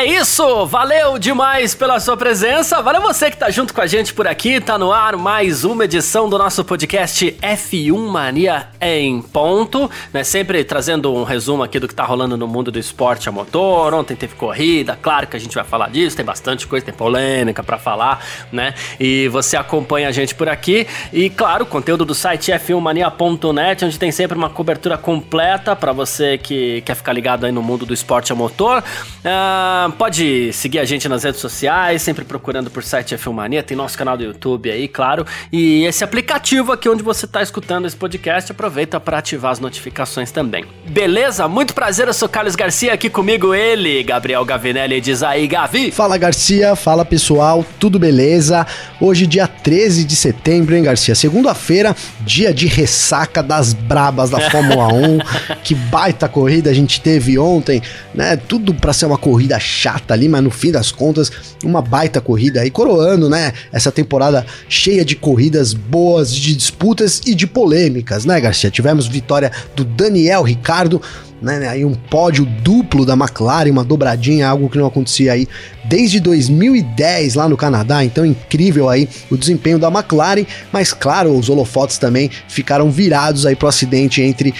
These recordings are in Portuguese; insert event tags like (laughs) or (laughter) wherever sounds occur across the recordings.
É isso, valeu demais pela sua presença. Valeu você que tá junto com a gente por aqui. Tá no ar mais uma edição do nosso podcast F1 Mania em ponto, né? Sempre trazendo um resumo aqui do que tá rolando no mundo do esporte a motor. Ontem teve corrida, claro que a gente vai falar disso, tem bastante coisa, tem polêmica para falar, né? E você acompanha a gente por aqui e claro, conteúdo do site f1mania.net, onde tem sempre uma cobertura completa para você que quer ficar ligado aí no mundo do esporte a motor. Ah, pode seguir a gente nas redes sociais, sempre procurando por site Filmania, tem nosso canal do YouTube aí, claro. E esse aplicativo aqui onde você está escutando esse podcast, aproveita para ativar as notificações também. Beleza? Muito prazer, eu sou Carlos Garcia, aqui comigo ele, Gabriel Gavinelli, diz aí, Gavi. Fala Garcia, fala pessoal, tudo beleza? Hoje dia 13 de setembro, hein Garcia? Segunda-feira, dia de ressaca das brabas da Fórmula 1. (laughs) que baita corrida a gente teve ontem, né? Tudo para ser uma corrida chata ali, mas no fim das contas, uma baita corrida aí, coroando, né? Essa temporada cheia de corridas boas, de disputas e de polêmicas, né, Garcia? Tivemos vitória do Daniel Ricardo né? Aí um pódio duplo da McLaren, uma dobradinha, algo que não acontecia aí desde 2010 lá no Canadá. Então incrível aí o desempenho da McLaren, mas claro, os holofotes também ficaram virados aí pro acidente entre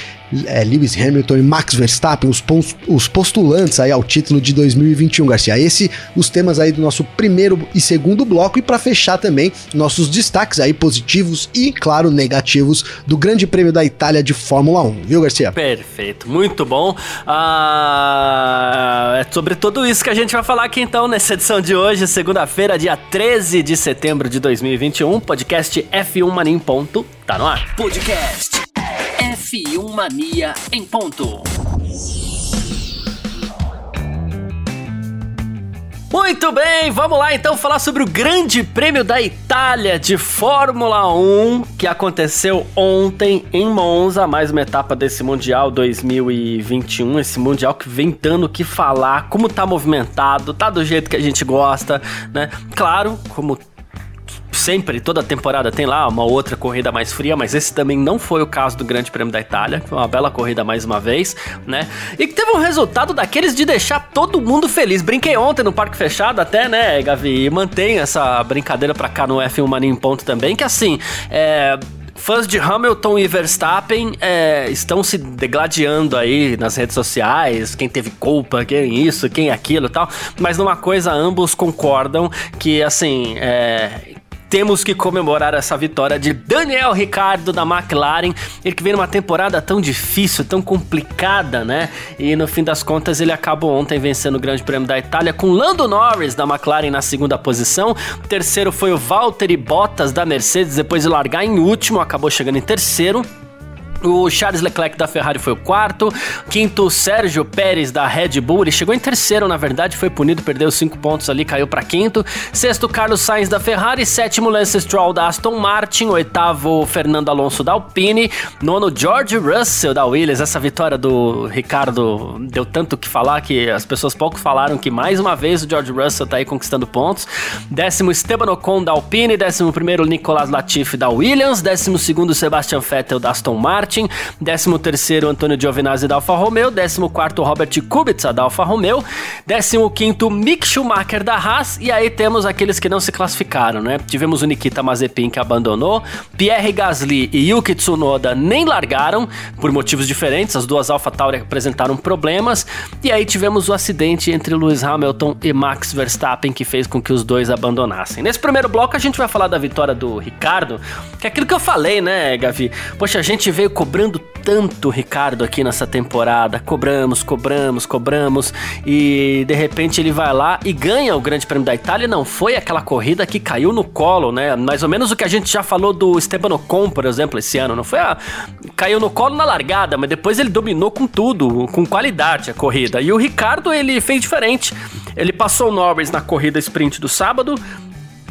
é, Lewis Hamilton e Max Verstappen, os, os postulantes aí ao título de 2021, Garcia. Esse os temas aí do nosso primeiro e segundo bloco e para fechar também nossos destaques aí positivos e claro negativos do Grande Prêmio da Itália de Fórmula 1, viu, Garcia? Perfeito, muito bom. Ah, é sobre tudo isso que a gente vai falar aqui então nessa edição de hoje, segunda-feira, dia 13 de setembro de 2021. Podcast F1 Mania em ponto, tá no ar. Podcast F1 Mania em ponto. Muito bem, vamos lá então falar sobre o Grande Prêmio da Itália de Fórmula 1 que aconteceu ontem em Monza, mais uma etapa desse Mundial 2021, esse Mundial que vem dando o que falar, como tá movimentado, tá do jeito que a gente gosta, né? Claro, como sempre, toda temporada tem lá uma outra corrida mais fria, mas esse também não foi o caso do Grande Prêmio da Itália. Foi uma bela corrida mais uma vez, né? E que teve um resultado daqueles de deixar todo mundo feliz. Brinquei ontem no Parque Fechado até, né, Gavi? E mantenho essa brincadeira pra cá no F1 Mania em ponto também, que assim, é fãs de Hamilton e Verstappen é, estão se degladiando aí nas redes sociais, quem teve culpa, quem isso, quem aquilo e tal, mas numa coisa ambos concordam que assim, é, temos que comemorar essa vitória de Daniel Ricardo da McLaren, ele que vem numa temporada tão difícil, tão complicada, né? E no fim das contas ele acabou ontem vencendo o Grande Prêmio da Itália com Lando Norris da McLaren na segunda posição. O terceiro foi o Valtteri Bottas da Mercedes, depois de largar em último, acabou chegando em terceiro. O Charles Leclerc da Ferrari foi o quarto. Quinto, Sérgio Pérez da Red Bull. Ele chegou em terceiro, na verdade, foi punido, perdeu cinco pontos ali, caiu para quinto. Sexto, Carlos Sainz da Ferrari. Sétimo, Lance Stroll da Aston Martin. Oitavo, Fernando Alonso da Alpine. Nono, George Russell da Williams. Essa vitória do Ricardo deu tanto que falar que as pessoas pouco falaram que mais uma vez o George Russell tá aí conquistando pontos. Décimo, Esteban Ocon da Alpine. Décimo primeiro, Nicolas Latifi da Williams. Décimo segundo, Sebastian Vettel da Aston Martin. Martin, 13º Antônio Giovinazzi da Alfa Romeo, 14º Robert Kubica da Alfa Romeo, 15º Mick Schumacher da Haas e aí temos aqueles que não se classificaram, né? Tivemos o Nikita Mazepin que abandonou, Pierre Gasly e Yuki Tsunoda nem largaram por motivos diferentes, as duas Alfa Tauri apresentaram problemas e aí tivemos o acidente entre Lewis Hamilton e Max Verstappen que fez com que os dois abandonassem. Nesse primeiro bloco a gente vai falar da vitória do Ricardo, que é aquilo que eu falei, né, Gavi? Poxa, a gente veio cobrando tanto Ricardo aqui nessa temporada. Cobramos, cobramos, cobramos. E de repente ele vai lá e ganha o Grande Prêmio da Itália. Não foi aquela corrida que caiu no colo, né? Mais ou menos o que a gente já falou do Esteban Ocon, por exemplo, esse ano. Não foi a. Caiu no colo na largada, mas depois ele dominou com tudo, com qualidade a corrida. E o Ricardo, ele fez diferente. Ele passou o Norris na corrida sprint do sábado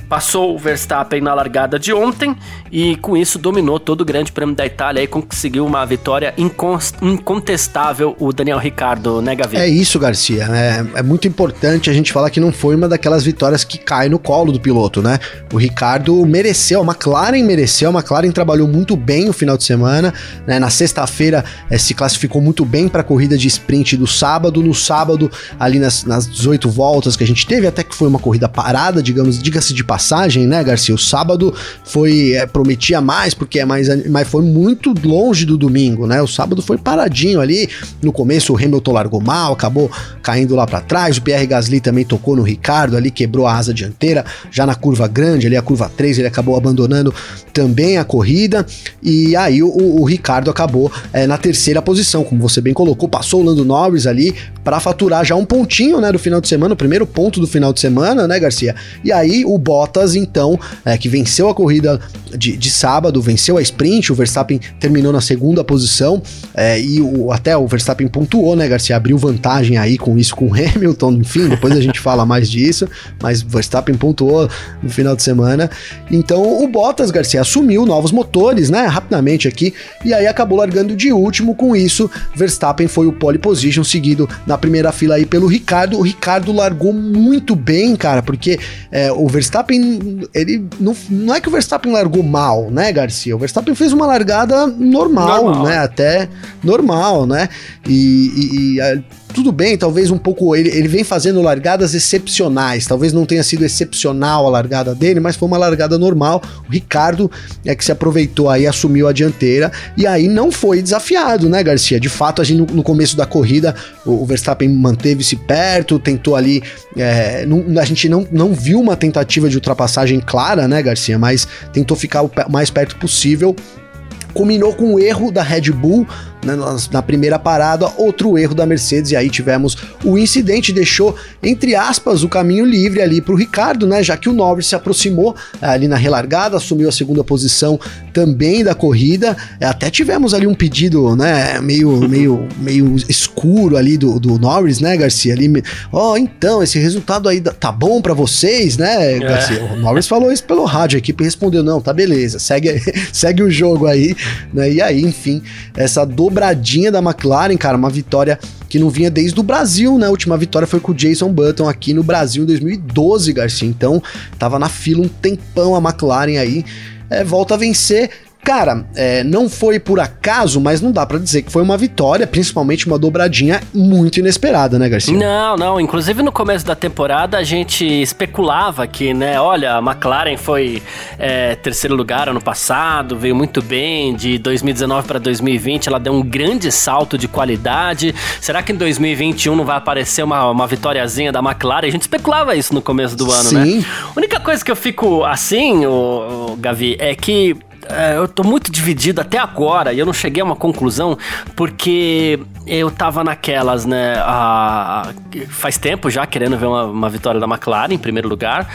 passou o Verstappen na largada de ontem e com isso dominou todo o Grande Prêmio da Itália e conseguiu uma vitória incontestável o Daniel Ricardo, né, Gavi? É isso, Garcia. É, é, muito importante a gente falar que não foi uma daquelas vitórias que cai no colo do piloto, né? O Ricardo mereceu, a McLaren mereceu, a McLaren trabalhou muito bem o final de semana, né? Na sexta-feira é, se classificou muito bem para a corrida de sprint do sábado. No sábado, ali nas, nas 18 voltas que a gente teve, até que foi uma corrida parada, digamos, diga-se de passagem, né, Garcia? O sábado foi é, prometia mais porque é mais, mas foi muito longe do domingo, né? O sábado foi paradinho ali. No começo o Hamilton largou mal, acabou caindo lá para trás. O Pierre Gasly também tocou no Ricardo ali, quebrou a asa dianteira. Já na curva grande, ali a curva 3, ele acabou abandonando também a corrida. E aí o, o Ricardo acabou é, na terceira posição, como você bem colocou, passou o Lando Norris ali para faturar já um pontinho, né, do final de semana, o primeiro ponto do final de semana, né, Garcia? E aí o Bottas, então, é, que venceu a corrida de, de sábado, venceu a sprint, o Verstappen terminou na segunda posição é, e o, até o Verstappen pontuou, né, Garcia? Abriu vantagem aí com isso com o Hamilton, enfim, depois a gente (laughs) fala mais disso, mas Verstappen pontuou no final de semana. Então o Bottas, Garcia, assumiu novos motores, né, rapidamente aqui, e aí acabou largando de último com isso. Verstappen foi o pole position, seguido na primeira fila aí pelo Ricardo. O Ricardo largou muito bem, cara, porque é, o Verstappen, ele não, não é que o Verstappen largou mal, né, Garcia? O Verstappen fez uma largada normal, normal. né? Até normal, né? E, e, e tudo bem, talvez um pouco. Ele, ele vem fazendo largadas excepcionais. Talvez não tenha sido excepcional a largada dele, mas foi uma largada normal. O Ricardo é que se aproveitou aí, assumiu a dianteira e aí não foi desafiado, né, Garcia? De fato, a gente no, no começo da corrida, o, o Verstappen manteve-se perto, tentou ali. É, não, a gente não, não viu uma tentativa de ultrapassagem clara, né, Garcia? Mas tentou ficar o mais perto possível culminou com o erro da Red Bull né, na primeira parada, outro erro da Mercedes, e aí tivemos o incidente, deixou, entre aspas, o caminho livre ali para o Ricardo, né? Já que o Norris se aproximou eh, ali na relargada, assumiu a segunda posição também da corrida. Eh, até tivemos ali um pedido, né? Meio, meio, meio escuro ali do, do Norris, né, Garcia? Ali, ó, oh, então, esse resultado aí tá bom para vocês, né, é. Garcia? É. O Norris falou isso pelo rádio, a equipe respondeu: não, tá beleza, segue, (laughs) segue o jogo aí, né? E aí, enfim, essa dor dobradinha da McLaren, cara, uma vitória que não vinha desde o Brasil, né? A última vitória foi com o Jason Button aqui no Brasil em 2012, Garcia. Então, tava na fila um tempão a McLaren aí. É, volta a vencer Cara, é, não foi por acaso, mas não dá para dizer que foi uma vitória, principalmente uma dobradinha muito inesperada, né, Garcia? Não, não. Inclusive no começo da temporada a gente especulava que, né, olha, a McLaren foi é, terceiro lugar ano passado, veio muito bem, de 2019 para 2020 ela deu um grande salto de qualidade. Será que em 2021 não vai aparecer uma, uma vitóriazinha da McLaren? A gente especulava isso no começo do ano, né? Sim. né? A única coisa que eu fico assim, o, o Gavi, é que é, eu tô muito dividido até agora e eu não cheguei a uma conclusão porque eu tava naquelas, né? A, faz tempo já querendo ver uma, uma vitória da McLaren em primeiro lugar.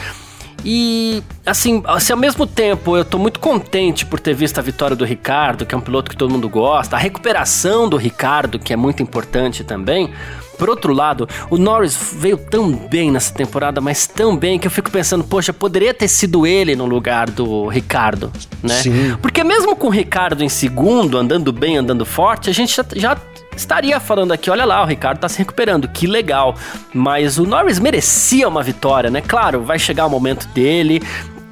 E, assim, assim, ao mesmo tempo, eu tô muito contente por ter visto a vitória do Ricardo, que é um piloto que todo mundo gosta, a recuperação do Ricardo, que é muito importante também. Por outro lado, o Norris veio tão bem nessa temporada, mas tão bem que eu fico pensando, poxa, poderia ter sido ele no lugar do Ricardo, né? Sim. Porque mesmo com o Ricardo em segundo, andando bem, andando forte, a gente já, já estaria falando aqui, olha lá, o Ricardo tá se recuperando, que legal. Mas o Norris merecia uma vitória, né? Claro, vai chegar o momento dele,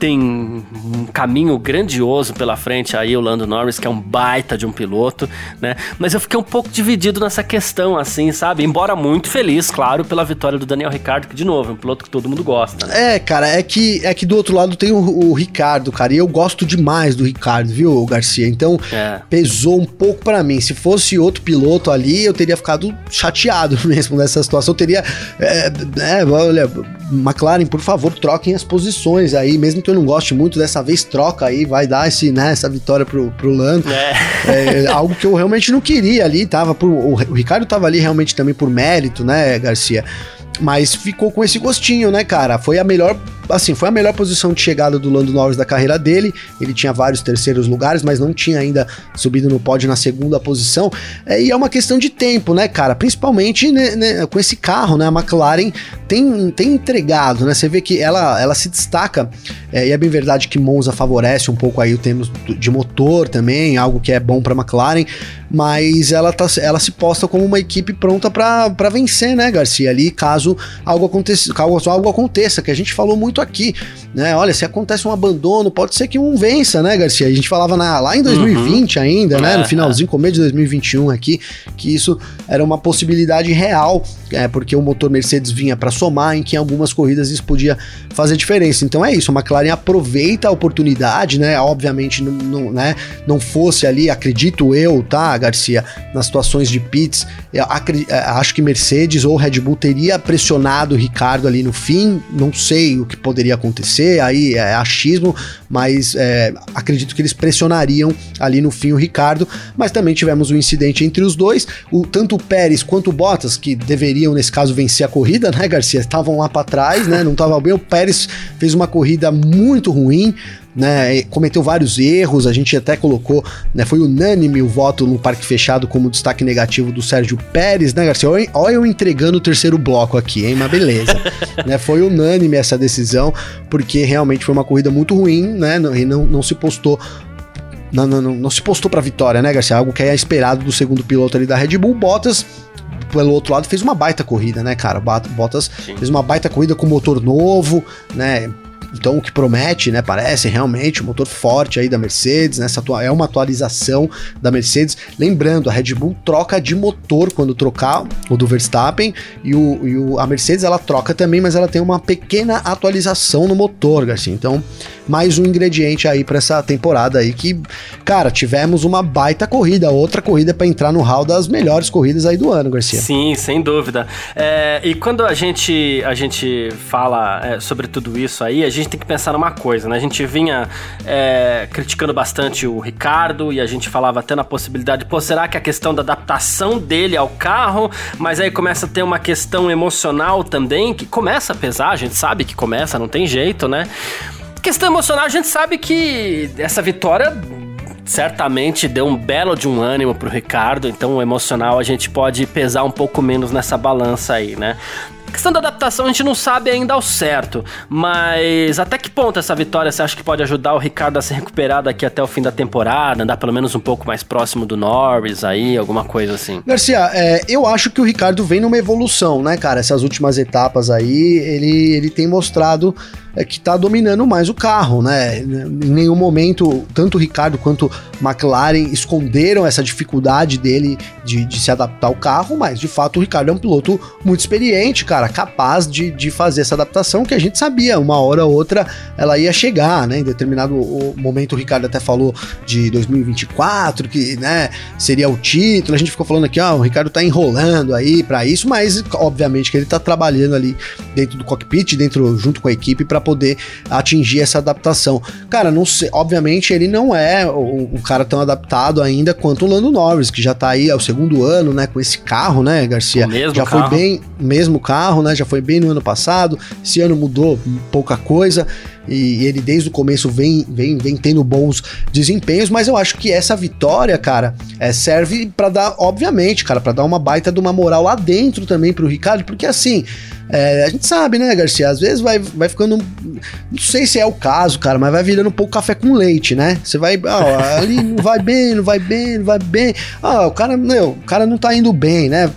tem um caminho grandioso pela frente aí, o Lando Norris, que é um baita de um piloto, né? Mas eu fiquei um pouco dividido nessa questão, assim, sabe? Embora muito feliz, claro, pela vitória do Daniel Ricciardo, que de novo, é um piloto que todo mundo gosta. Né? É, cara, é que, é que do outro lado tem o, o Ricardo, cara, e eu gosto demais do Ricardo, viu, Garcia? Então, é. pesou um pouco para mim. Se fosse outro piloto ali, eu teria ficado chateado (laughs) mesmo nessa situação. Eu teria. É, é, olha, McLaren, por favor, troquem as posições aí, mesmo que eu não goste muito, dessa vez troca aí, vai dar esse, né, essa vitória pro, pro Lando. É. é. algo que eu realmente não queria ali, tava por, o, o Ricardo tava ali realmente também por mérito, né, Garcia? Mas ficou com esse gostinho, né, cara? Foi a melhor assim, foi a melhor posição de chegada do Lando Norris da carreira dele. Ele tinha vários terceiros lugares, mas não tinha ainda subido no pódio na segunda posição. É, e é uma questão de tempo, né, cara? Principalmente né, né, com esse carro, né? A McLaren tem, tem entregado, né? Você vê que ela, ela se destaca, é, e é bem verdade que Monza favorece um pouco aí o termos de motor também, algo que é bom para McLaren, mas ela, tá, ela se posta como uma equipe pronta para vencer, né, Garcia? Ali, caso algo aconteça, caso algo aconteça, que a gente falou muito aqui, né? Olha, se acontece um abandono, pode ser que um vença, né, Garcia? A gente falava na, lá em 2020 uhum. ainda, né? É, no finalzinho, é. começo de 2021 aqui, que isso era uma possibilidade real, é, porque o motor Mercedes vinha para somar, em que em algumas corridas isso podia fazer diferença. Então é isso, a McLaren aproveita a oportunidade, né? Obviamente não, não, né, não fosse ali, acredito eu, tá, Garcia, nas situações de pits, acredito, é, acho que Mercedes ou Red Bull teria pressionado o Ricardo ali no fim, não sei o que poderia acontecer, aí é achismo, mas é, acredito que eles pressionariam ali no fim o Ricardo, mas também tivemos um incidente entre os dois, o, tanto o Pérez quanto o Bottas, que deveriam nesse caso vencer a corrida, né, Garcia, estavam lá para trás, né, não tava bem, o Pérez fez uma corrida muito ruim, né, cometeu vários erros, a gente até colocou, né, foi unânime o voto no parque fechado como destaque negativo do Sérgio Pérez, né, Garcia? Olha, olha eu entregando o terceiro bloco aqui, hein, mas beleza. (laughs) né, foi unânime essa decisão, porque realmente foi uma corrida muito ruim, né, e não, não se postou não, não, não, não se postou para vitória, né, Garcia? Algo que é esperado do segundo piloto ali da Red Bull. Bottas pelo outro lado, fez uma baita corrida, né, cara? Bottas Sim. fez uma baita corrida com motor novo, né? Então, o que promete, né? Parece realmente um motor forte aí da Mercedes, né? É uma atualização da Mercedes. Lembrando, a Red Bull troca de motor quando trocar o do Verstappen e, o, e o, a Mercedes ela troca também, mas ela tem uma pequena atualização no motor, Garcia. Então, mais um ingrediente aí para essa temporada aí que, cara, tivemos uma baita corrida, outra corrida para entrar no hall das melhores corridas aí do ano, Garcia. Sim, sem dúvida. É, e quando a gente a gente fala é, sobre tudo isso aí, a gente tem que pensar numa coisa, né? A gente vinha é, criticando bastante o Ricardo e a gente falava até na possibilidade, pô, será que a questão da adaptação dele ao carro, mas aí começa a ter uma questão emocional também que começa a pesar, a gente sabe que começa, não tem jeito, né? Questão emocional, a gente sabe que essa vitória certamente deu um belo de um ânimo pro Ricardo, então o emocional a gente pode pesar um pouco menos nessa balança aí, né? Questão da adaptação a gente não sabe ainda ao certo, mas até que ponto essa vitória você acha que pode ajudar o Ricardo a se recuperar daqui até o fim da temporada, andar pelo menos um pouco mais próximo do Norris aí, alguma coisa assim? Garcia, é, eu acho que o Ricardo vem numa evolução, né, cara? Essas últimas etapas aí, ele, ele tem mostrado é que está dominando mais o carro, né? Em nenhum momento, tanto o Ricardo quanto McLaren esconderam essa dificuldade dele de, de, se adaptar ao carro, mas de fato o Ricardo é um piloto muito experiente, cara, capaz de, de fazer essa adaptação que a gente sabia, uma hora ou outra ela ia chegar, né? Em determinado momento o Ricardo até falou de 2024, que, né, seria o título, a gente ficou falando aqui, ó, o Ricardo tá enrolando aí para isso, mas obviamente que ele tá trabalhando ali dentro do cockpit, dentro junto com a equipe para poder atingir essa adaptação. Cara, não sei, obviamente ele não é um, cara tão adaptado ainda quanto o Lando Norris, que já tá aí ao segundo ano, né, com esse carro, né, Garcia? já carro. foi bem, mesmo carro, né, já foi bem no ano passado. Esse ano mudou pouca coisa e ele desde o começo vem, vem, vem tendo bons desempenhos, mas eu acho que essa vitória, cara, é, serve para dar, obviamente, cara, para dar uma baita de uma moral lá dentro também pro Ricardo, porque assim, é, a gente sabe, né, Garcia? Às vezes vai, vai ficando. Não sei se é o caso, cara, mas vai virando um pouco café com leite, né? Você vai. Ah, ali não vai bem, não vai bem, não vai bem. Ah, o cara, meu, o cara não tá indo bem, né?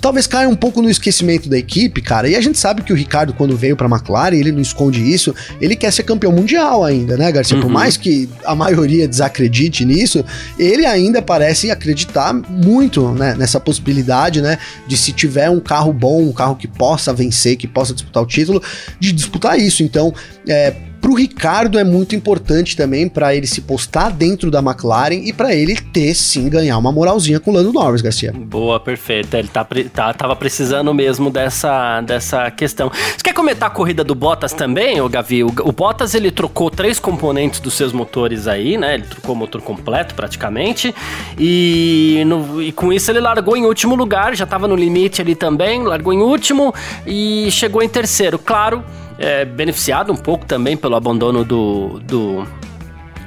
Talvez caia um pouco no esquecimento da equipe, cara. E a gente sabe que o Ricardo, quando veio pra McLaren, ele não esconde isso, ele quer ser campeão mundial ainda, né, Garcia? Uhum. Por mais que a maioria desacredite nisso, ele ainda parece acreditar muito né, nessa possibilidade, né, de se tiver um carro bom, um carro que possa vencer, que possa disputar o título, de disputar isso. Então, é, Pro Ricardo é muito importante também para ele se postar dentro da McLaren e para ele ter sim ganhar uma moralzinha com o Lando Norris, Garcia. Boa, perfeito. Ele tá, tá, tava precisando mesmo dessa, dessa questão. Você quer comentar a corrida do Bottas também, o Gavi? O, o Bottas ele trocou três componentes dos seus motores aí, né? Ele trocou o motor completo praticamente e, no, e com isso ele largou em último lugar, já tava no limite ali também, largou em último e chegou em terceiro. Claro é, beneficiado um pouco também pelo abandono do, do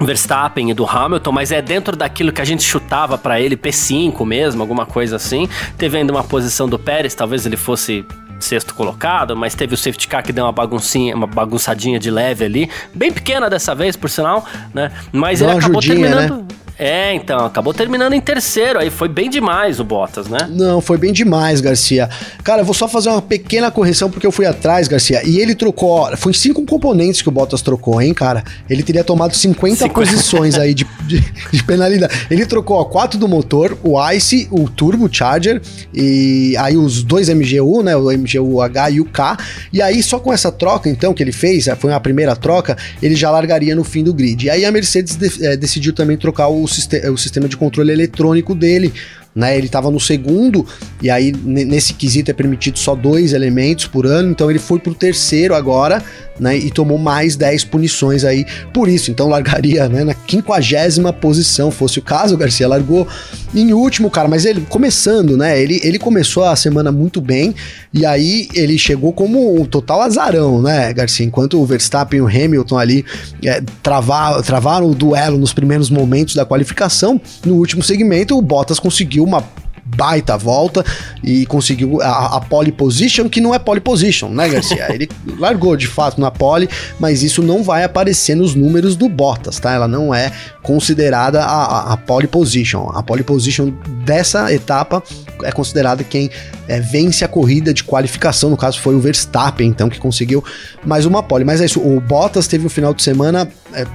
Verstappen e do Hamilton, mas é dentro daquilo que a gente chutava para ele, P5 mesmo, alguma coisa assim. Teve ainda uma posição do Pérez, talvez ele fosse sexto colocado, mas teve o safety car que deu uma baguncinha, uma bagunçadinha de leve ali, bem pequena dessa vez, por sinal, né? Mas ele acabou ajudinha, terminando. Né? É, então, acabou terminando em terceiro, aí foi bem demais o Bottas, né? Não, foi bem demais, Garcia. Cara, eu vou só fazer uma pequena correção porque eu fui atrás, Garcia, e ele trocou, foi cinco componentes que o Bottas trocou, hein, cara? Ele teria tomado 50 Cinco... posições aí de, de, de, penalidade. Ele trocou, ó, quatro do motor, o ICE, o Turbo Charger, e aí os dois MGU, né, o MGU-H e o K, e aí só com essa troca, então, que ele fez, foi a primeira troca, ele já largaria no fim do grid. E aí a Mercedes de, é, decidiu também trocar o o, sistema de controle eletrônico dele né? Ele estava no segundo, e aí nesse quesito é permitido só dois elementos por ano, então ele foi pro terceiro agora, né? E tomou mais 10 punições aí por isso. Então largaria né, na quinquagésima posição, fosse o caso, o Garcia largou em último, cara, mas ele começando, né? Ele, ele começou a semana muito bem, e aí ele chegou como um total azarão, né, Garcia? Enquanto o Verstappen e o Hamilton ali é, travar, travaram o duelo nos primeiros momentos da qualificação, no último segmento o Bottas conseguiu uma baita volta e conseguiu a, a pole position, que não é pole position, né, Garcia? Ele (laughs) largou de fato na pole, mas isso não vai aparecer nos números do Bottas, tá? Ela não é considerada a, a, a pole position. A pole position dessa etapa é considerada quem é, vence a corrida de qualificação, no caso foi o Verstappen, então, que conseguiu mais uma pole. Mas é isso, o Bottas teve um final de semana é,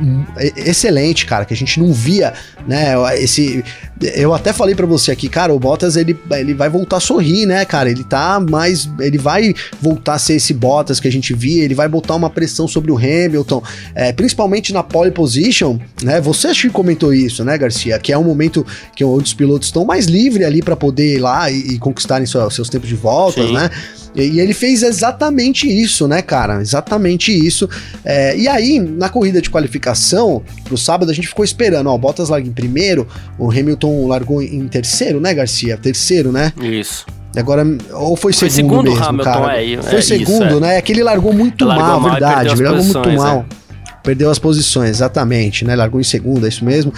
excelente, cara, que a gente não via, né, esse... Eu até falei para você aqui, cara, o Bottas, ele, ele vai voltar a sorrir, né, cara, ele tá mais... Ele vai voltar a ser esse Bottas que a gente via, ele vai botar uma pressão sobre o Hamilton, é, principalmente na pole position, né, você acho que comentou isso, né, Garcia, que é um momento que os pilotos estão mais livres ali para poder ir lá e, e conquistarem seus, seus tempos de voltas, Sim. né? E ele fez exatamente isso, né, cara? Exatamente isso. É, e aí, na corrida de qualificação, pro sábado, a gente ficou esperando. Ó, o Bottas larga em primeiro, o Hamilton largou em terceiro, né, Garcia? Terceiro, né? Isso. Agora, ou foi, foi segundo, segundo mesmo, Hamilton, cara? É, foi é segundo, isso, é. né? É que ele largou muito largou mal, mal, verdade. Ele largou muito mal. É. Perdeu as posições, exatamente, né? Largou em segunda, é isso mesmo.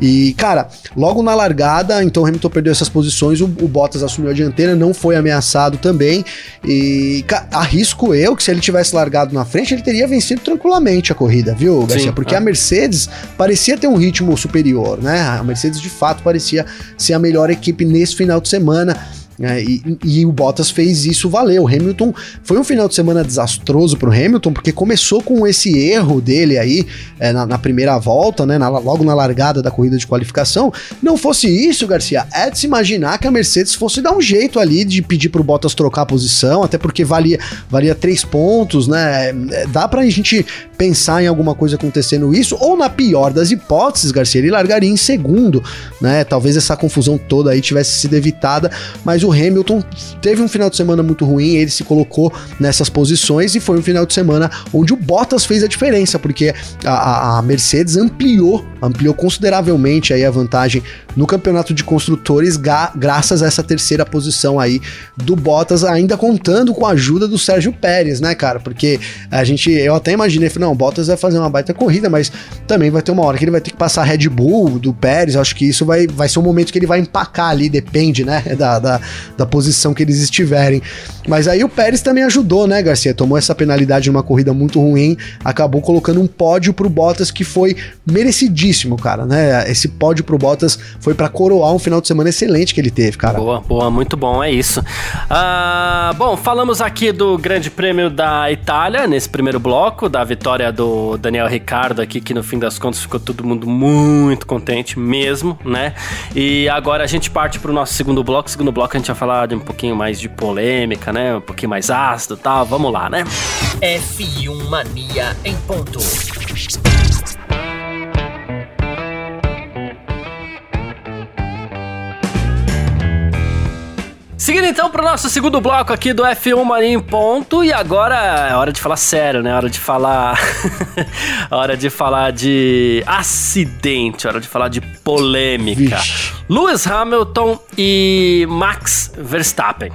E, cara, logo na largada, então o Hamilton perdeu essas posições, o, o Bottas assumiu a dianteira, não foi ameaçado também. E arrisco eu que se ele tivesse largado na frente, ele teria vencido tranquilamente a corrida, viu, Garcia? Sim, Porque é. a Mercedes parecia ter um ritmo superior, né? A Mercedes de fato parecia ser a melhor equipe nesse final de semana. É, e, e, o Bottas fez isso valer. O Hamilton foi um final de semana desastroso para o Hamilton, porque começou com esse erro dele aí é, na, na, primeira volta, né? Na, logo na largada da corrida de qualificação. Não fosse isso, Garcia, é de se imaginar que a Mercedes fosse dar um jeito ali de pedir para o Bottas trocar a posição, até porque valia, valia três pontos, né? É, dá para a gente pensar em alguma coisa acontecendo isso, ou na pior das hipóteses, Garcia, ele largaria em segundo, né? Talvez essa confusão toda aí tivesse sido evitada, mas o Hamilton teve um final de semana muito ruim, ele se colocou nessas posições e foi um final de semana onde o Bottas fez a diferença, porque a, a Mercedes ampliou, ampliou consideravelmente aí a vantagem no campeonato de construtores, graças a essa terceira posição aí do Bottas, ainda contando com a ajuda do Sérgio Pérez, né, cara? Porque a gente, eu até imaginei, não, o Bottas vai fazer uma baita corrida, mas também vai ter uma hora que ele vai ter que passar Red Bull do Pérez, acho que isso vai, vai ser um momento que ele vai empacar ali, depende, né, (laughs) da, da, da posição que eles estiverem. Mas aí o Pérez também ajudou, né, Garcia? Tomou essa penalidade numa corrida muito ruim, acabou colocando um pódio pro Bottas que foi merecidíssimo, cara, né? Esse pódio pro Bottas foi para coroar um final de semana excelente que ele teve, cara. Boa, boa, muito bom, é isso. Ah, bom, falamos aqui do Grande Prêmio da Itália nesse primeiro bloco, da vitória do Daniel Ricardo aqui, que no fim das contas ficou todo mundo muito contente mesmo, né? E agora a gente parte pro nosso segundo bloco. Segundo bloco a gente vai falar de um pouquinho mais de polêmica, né? Um pouquinho mais ácido e tal. Vamos lá, né? F1 Mania em ponto. Seguindo então para o nosso segundo bloco aqui do F1 Mania em ponto e agora é hora de falar sério, né? Hora de falar, (laughs) hora de falar de acidente, hora de falar de polêmica. Vixe. Lewis Hamilton e Max Verstappen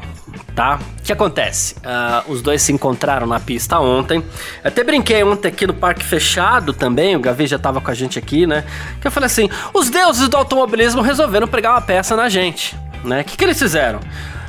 tá? O que acontece? Uh, os dois se encontraram na pista ontem. Até brinquei ontem aqui no parque fechado também, o Gavi já tava com a gente aqui, né? Que eu falei assim: os deuses do automobilismo resolveram pregar uma peça na gente, né? O que, que eles fizeram?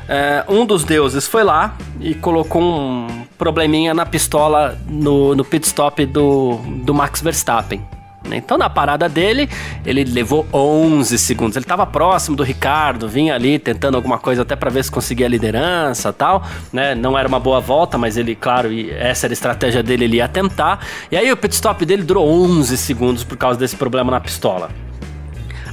Uh, um dos deuses foi lá e colocou um probleminha na pistola no, no pit stop do, do Max Verstappen. Então, na parada dele, ele levou 11 segundos. Ele estava próximo do Ricardo, vinha ali tentando alguma coisa até para ver se conseguia a liderança tal. Né? Não era uma boa volta, mas ele, claro, essa era a estratégia dele, ele ia tentar. E aí o pit stop dele durou 11 segundos por causa desse problema na pistola.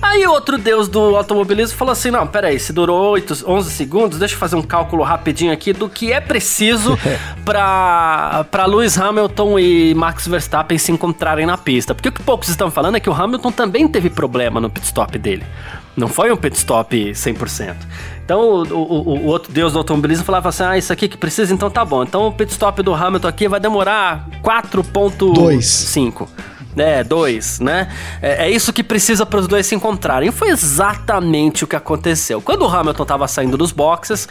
Aí outro deus do automobilismo falou assim: não, peraí, se durou 8, 11 segundos, deixa eu fazer um cálculo rapidinho aqui do que é preciso (laughs) para Lewis Hamilton e Max Verstappen se encontrarem na pista. Porque o que poucos estão falando é que o Hamilton também teve problema no pit stop dele. Não foi um pit stop 100%. Então o, o, o, outro deus do automobilismo falava assim: ah, isso aqui que precisa, então tá bom. Então o pit stop do Hamilton aqui vai demorar 4,5 né? Dois, né? É, é isso que precisa para os dois se encontrarem. Foi exatamente o que aconteceu. Quando o Hamilton estava saindo dos boxes,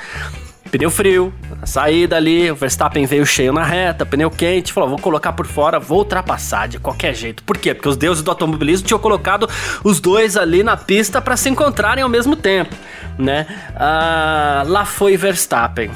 pneu frio, a saída ali, o Verstappen veio cheio na reta, pneu quente, falou: vou colocar por fora, vou ultrapassar de qualquer jeito. Por quê? Porque os deuses do automobilismo tinham colocado os dois ali na pista para se encontrarem ao mesmo tempo, né? Ah, lá foi Verstappen.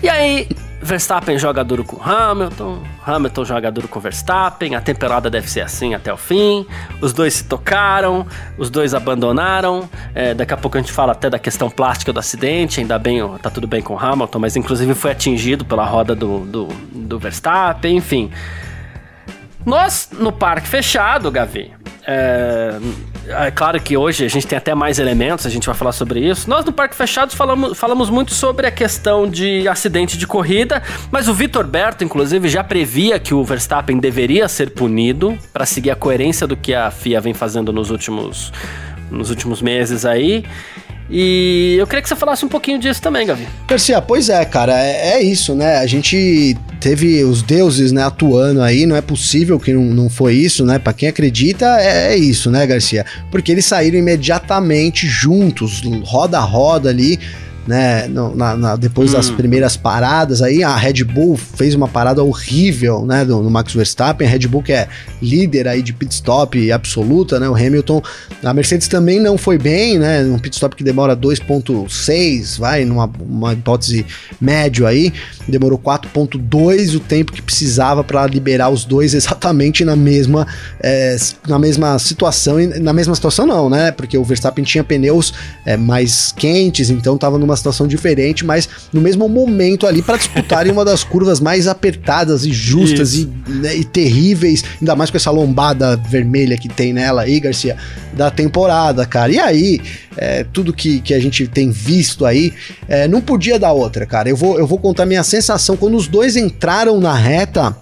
E aí, Verstappen joga duro com Hamilton, Hamilton joga duro com Verstappen, a temporada deve ser assim até o fim. Os dois se tocaram, os dois abandonaram. É, daqui a pouco a gente fala até da questão plástica do acidente, ainda bem, tá tudo bem com Hamilton, mas inclusive foi atingido pela roda do, do, do Verstappen, enfim. Nós, no parque fechado, Gavi, é, é, claro que hoje a gente tem até mais elementos, a gente vai falar sobre isso. Nós no Parque Fechado falamos, falamos muito sobre a questão de acidente de corrida, mas o Vitor Berto, inclusive, já previa que o Verstappen deveria ser punido para seguir a coerência do que a FIA vem fazendo nos últimos, nos últimos meses aí. E eu queria que você falasse um pouquinho disso também, Gavi. Garcia, pois é, cara, é, é, isso, né? A gente teve os deuses, né, atuando aí, não é possível que não, não foi isso, né? Para quem acredita, é, é, isso, né, Garcia? Porque eles saíram imediatamente juntos, roda a roda ali, né? No, na, na, depois hum. das primeiras paradas aí, a Red Bull fez uma parada horrível, né? Do, no Max Verstappen, a Red Bull que é líder aí de pit stop absoluta, né? O Hamilton, a Mercedes também não foi bem, né? Um pit stop que demora 2.6, vai, numa uma hipótese médio aí, demorou 4.2 o tempo que precisava para liberar os dois exatamente na mesma é, na mesma situação, na mesma situação não, né? Porque o Verstappen tinha pneus é, mais quentes, então tava numa numa situação diferente, mas no mesmo momento ali para disputarem uma das curvas mais apertadas e justas e, né, e, terríveis, ainda mais com essa lombada vermelha que tem nela aí, Garcia, da temporada, cara. E aí, é, tudo que, que a gente tem visto aí, é, não podia dar outra, cara. Eu vou, eu vou contar minha sensação quando os dois entraram na reta.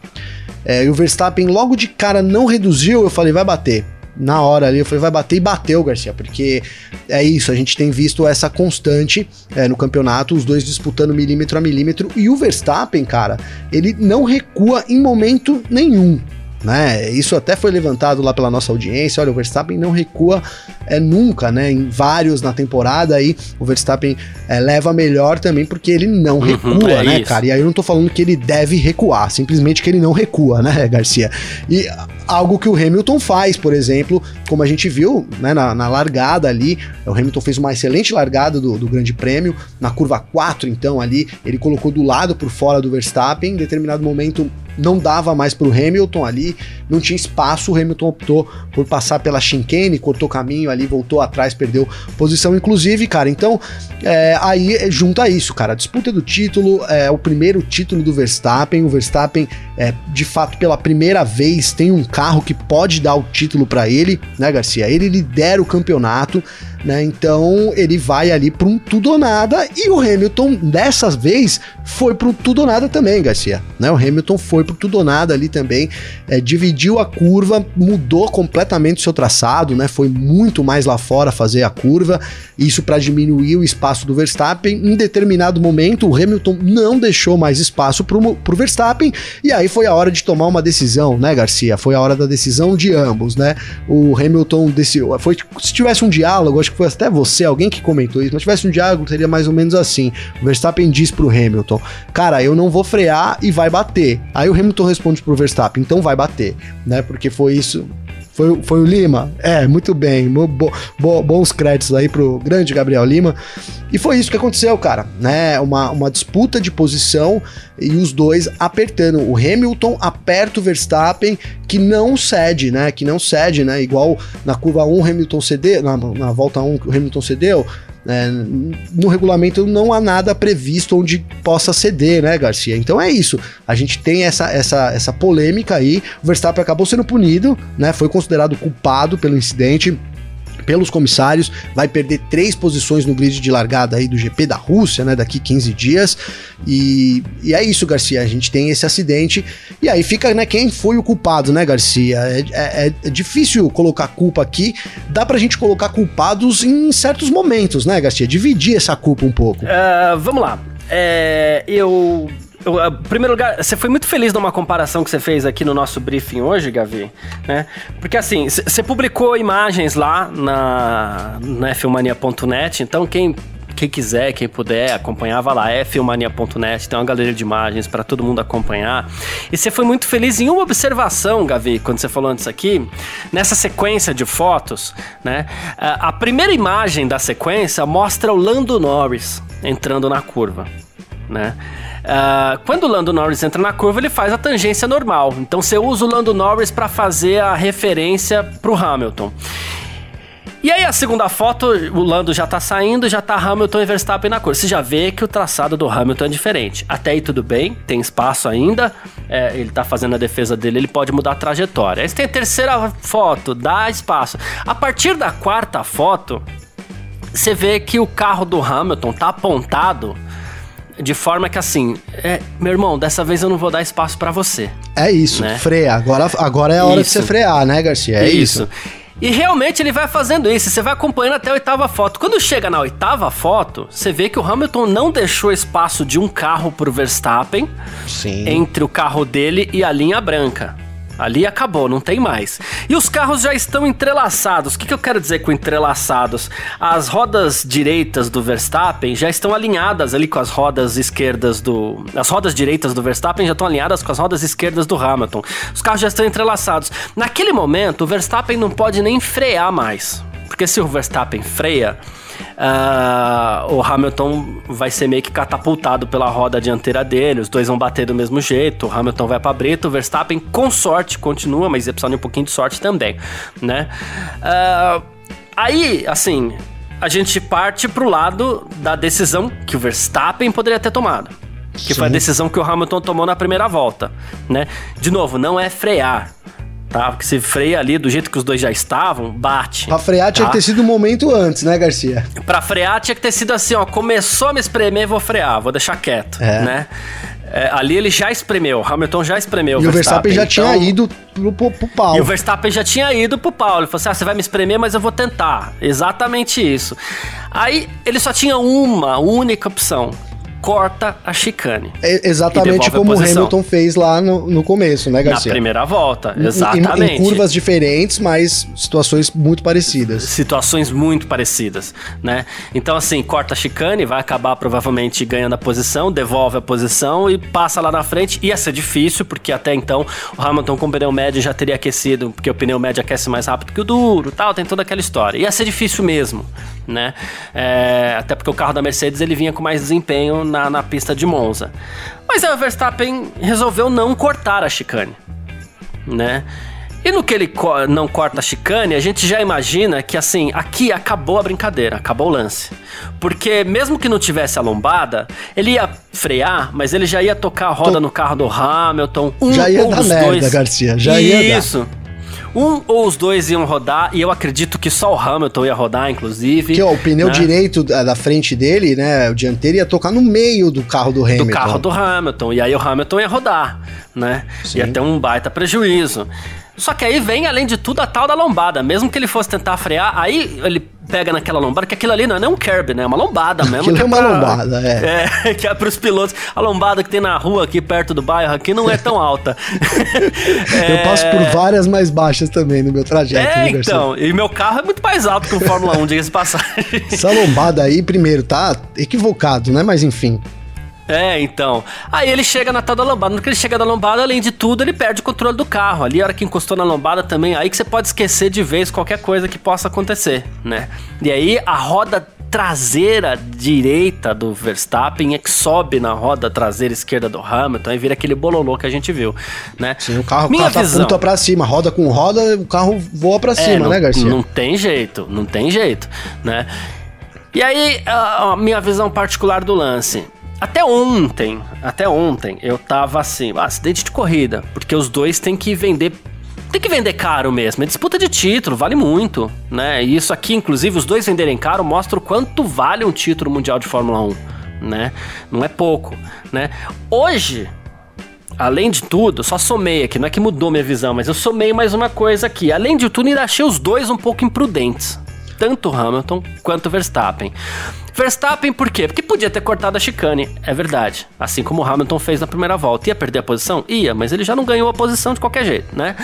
É, e o Verstappen logo de cara não reduziu, eu falei, vai bater na hora ali, eu falei, vai bater e bateu, Garcia, porque é isso, a gente tem visto essa constante é, no campeonato, os dois disputando milímetro a milímetro, e o Verstappen, cara, ele não recua em momento nenhum né? Isso até foi levantado lá pela nossa audiência. Olha, o Verstappen não recua é, nunca, né? Em vários na temporada aí, o Verstappen é, leva melhor também porque ele não uhum, recua, é né, isso. cara? E aí eu não tô falando que ele deve recuar, simplesmente que ele não recua, né, Garcia? E algo que o Hamilton faz, por exemplo, como a gente viu né, na, na largada ali, o Hamilton fez uma excelente largada do, do Grande Prêmio, na curva 4, então ali, ele colocou do lado por fora do Verstappen, em determinado momento não dava mais para o Hamilton ali, não tinha espaço, o Hamilton optou por passar pela chicane, cortou caminho ali, voltou atrás, perdeu posição, inclusive, cara. Então, é, aí junta isso, cara. A disputa do título, é o primeiro título do Verstappen. O Verstappen, é, de fato, pela primeira vez, tem um carro que pode dar o título para ele, né, Garcia? Ele lidera o campeonato né? Então ele vai ali para um tudo ou nada e o Hamilton dessa vez foi para tudo ou nada também, Garcia, né? O Hamilton foi para tudo ou nada ali também, é, dividiu a curva, mudou completamente o seu traçado, né? Foi muito mais lá fora fazer a curva, isso para diminuir o espaço do Verstappen. Em determinado momento, o Hamilton não deixou mais espaço para o Verstappen e aí foi a hora de tomar uma decisão, né, Garcia? Foi a hora da decisão de ambos, né? O Hamilton decidiu, foi se tivesse um diálogo, acho que foi até você, alguém que comentou isso, mas tivesse um diálogo, seria mais ou menos assim. O Verstappen diz pro Hamilton, cara, eu não vou frear e vai bater. Aí o Hamilton responde pro Verstappen, então vai bater, né? Porque foi isso, foi, foi o Lima? É, muito bem. Bo, bo, bons créditos aí pro grande Gabriel Lima. E foi isso que aconteceu, cara. Né? Uma, uma disputa de posição e os dois apertando. O Hamilton aperta o Verstappen, que não cede, né? Que não cede, né? Igual na curva 1 Hamilton cedeu, na, na volta 1 que o Hamilton cedeu. É, no regulamento não há nada previsto onde possa ceder, né, Garcia? Então é isso. A gente tem essa, essa, essa polêmica aí. O Verstappen acabou sendo punido, né? Foi considerado culpado pelo incidente pelos comissários, vai perder três posições no grid de largada aí do GP da Rússia, né, daqui 15 dias. E, e é isso, Garcia, a gente tem esse acidente e aí fica, né, quem foi o culpado, né, Garcia? É, é, é difícil colocar culpa aqui, dá pra gente colocar culpados em certos momentos, né, Garcia? Dividir essa culpa um pouco. Uh, vamos lá. É, eu em primeiro lugar, você foi muito feliz numa comparação que você fez aqui no nosso briefing hoje, Gavi, né? Porque assim, você publicou imagens lá na, na filmania.net, então quem quem quiser, quem puder, acompanhava lá, é filmania.net, tem uma galeria de imagens para todo mundo acompanhar. E você foi muito feliz em uma observação, Gavi, quando você falou antes aqui, nessa sequência de fotos, né? A primeira imagem da sequência mostra o Lando Norris entrando na curva, né? Uh, quando o Lando Norris entra na curva, ele faz a tangência normal. Então você usa o Lando Norris para fazer a referência para o Hamilton. E aí a segunda foto, o Lando já tá saindo, já tá Hamilton e Verstappen na curva. Você já vê que o traçado do Hamilton é diferente. Até aí tudo bem, tem espaço ainda. É, ele tá fazendo a defesa dele, ele pode mudar a trajetória. Aí você tem a terceira foto, dá espaço. A partir da quarta foto, você vê que o carro do Hamilton tá apontado de forma que assim, é, meu irmão, dessa vez eu não vou dar espaço para você. É isso, né? freia. Agora, agora é a hora isso. de você frear, né, Garcia? É isso. isso. E realmente ele vai fazendo isso, você vai acompanhando até a oitava foto. Quando chega na oitava foto, você vê que o Hamilton não deixou espaço de um carro pro Verstappen Sim. entre o carro dele e a linha branca. Ali acabou, não tem mais. E os carros já estão entrelaçados. O que, que eu quero dizer com entrelaçados? As rodas direitas do Verstappen já estão alinhadas ali com as rodas esquerdas do. As rodas direitas do Verstappen já estão alinhadas com as rodas esquerdas do Hamilton. Os carros já estão entrelaçados. Naquele momento, o Verstappen não pode nem frear mais. Porque se o Verstappen freia, uh, o Hamilton vai ser meio que catapultado pela roda dianteira dele, os dois vão bater do mesmo jeito, o Hamilton vai para Brito, o Verstappen com sorte continua, mas ia precisar de um pouquinho de sorte também, né? Uh, aí, assim, a gente parte pro lado da decisão que o Verstappen poderia ter tomado. Que Sim. foi a decisão que o Hamilton tomou na primeira volta, né? De novo, não é frear tá? Porque se freia ali do jeito que os dois já estavam, bate. Pra frear tá? tinha que ter sido um momento antes, né, Garcia? Pra frear tinha que ter sido assim, ó, começou a me espremer, vou frear, vou deixar quieto, é. né? É, ali ele já espremeu, Hamilton já espremeu. E o Verstappen, Verstappen já então... tinha ido pro, pro, pro Paulo. E o Verstappen já tinha ido pro Paulo. Ele falou assim: ah, você vai me espremer, mas eu vou tentar. Exatamente isso. Aí ele só tinha uma única opção, corta a chicane. É exatamente como o Hamilton fez lá no, no começo, né, Garcia? Na primeira volta, exatamente. Em, em, curvas diferentes, mas situações muito parecidas. Situações muito parecidas, né? Então, assim, corta a chicane, vai acabar provavelmente ganhando a posição, devolve a posição e passa lá na frente. Ia ser difícil, porque até então o Hamilton com o pneu médio já teria aquecido, porque o pneu médio aquece mais rápido que o duro tal, tem toda aquela história. Ia ser difícil mesmo, né? É, até porque o carro da Mercedes ele vinha com mais desempenho na, na pista de Monza. Mas aí o Verstappen resolveu não cortar a chicane, né? E no que ele co não corta a chicane, a gente já imagina que assim, aqui acabou a brincadeira, acabou o lance. Porque mesmo que não tivesse a lombada, ele ia frear, mas ele já ia tocar a roda Tô... no carro do Hamilton. Um já ia dar merda, dois... Garcia, já ia Isso. Um ou os dois iam rodar, e eu acredito que só o Hamilton ia rodar, inclusive. Que ó, o pneu né? direito da frente dele, né? O dianteiro ia tocar no meio do carro do Hamilton. Do carro do Hamilton. E aí o Hamilton ia rodar, né? Sim. Ia ter um baita prejuízo. Só que aí vem, além de tudo, a tal da lombada. Mesmo que ele fosse tentar frear, aí ele pega naquela lombada, que aquilo ali não é nem um curb, né? É uma lombada mesmo. Aquilo que é uma pra- lombada, é. (laughs) É, que é pros pilotos. A lombada que tem na rua aqui perto do bairro aqui não é tão alta. (laughs) Eu passo por várias mais baixas também no meu trajeto, É, Garcia? então. E meu carro é muito mais alto que o Fórmula 1, diga-se passagem. Essa lombada aí, primeiro, tá equivocado, né? Mas enfim. É, então. Aí ele chega na tal da lombada. No que ele chega na lombada, além de tudo, ele perde o controle do carro. Ali, a hora que encostou na lombada também, aí que você pode esquecer de vez qualquer coisa que possa acontecer, né? E aí a roda traseira direita do Verstappen é que sobe na roda traseira esquerda do Hamilton, aí vira aquele bololô que a gente viu, né? Sim, o carro Minha visão. catapulta pra cima, roda com roda, o carro voa pra É, cima, não, né, Garcia? Não tem jeito, não tem jeito, né? E aí, a minha visão particular do lance. Até ontem, até ontem, eu tava assim, ah, acidente de corrida, porque os dois têm que vender. Tem que vender caro mesmo, é disputa de título, vale muito, né? E isso aqui, inclusive, os dois venderem caro mostra o quanto vale um título mundial de Fórmula 1, né? Não é pouco, né? Hoje, Além de tudo, só somei aqui, não é que mudou minha visão, mas eu somei mais uma coisa aqui. Além de tudo, ainda achei os dois um pouco imprudentes. Tanto Hamilton quanto Verstappen. Verstappen por quê? Porque podia ter cortado a chicane, é verdade. Assim como o Hamilton fez na primeira volta. Ia perder a posição? Ia, mas ele já não ganhou a posição de qualquer jeito, né?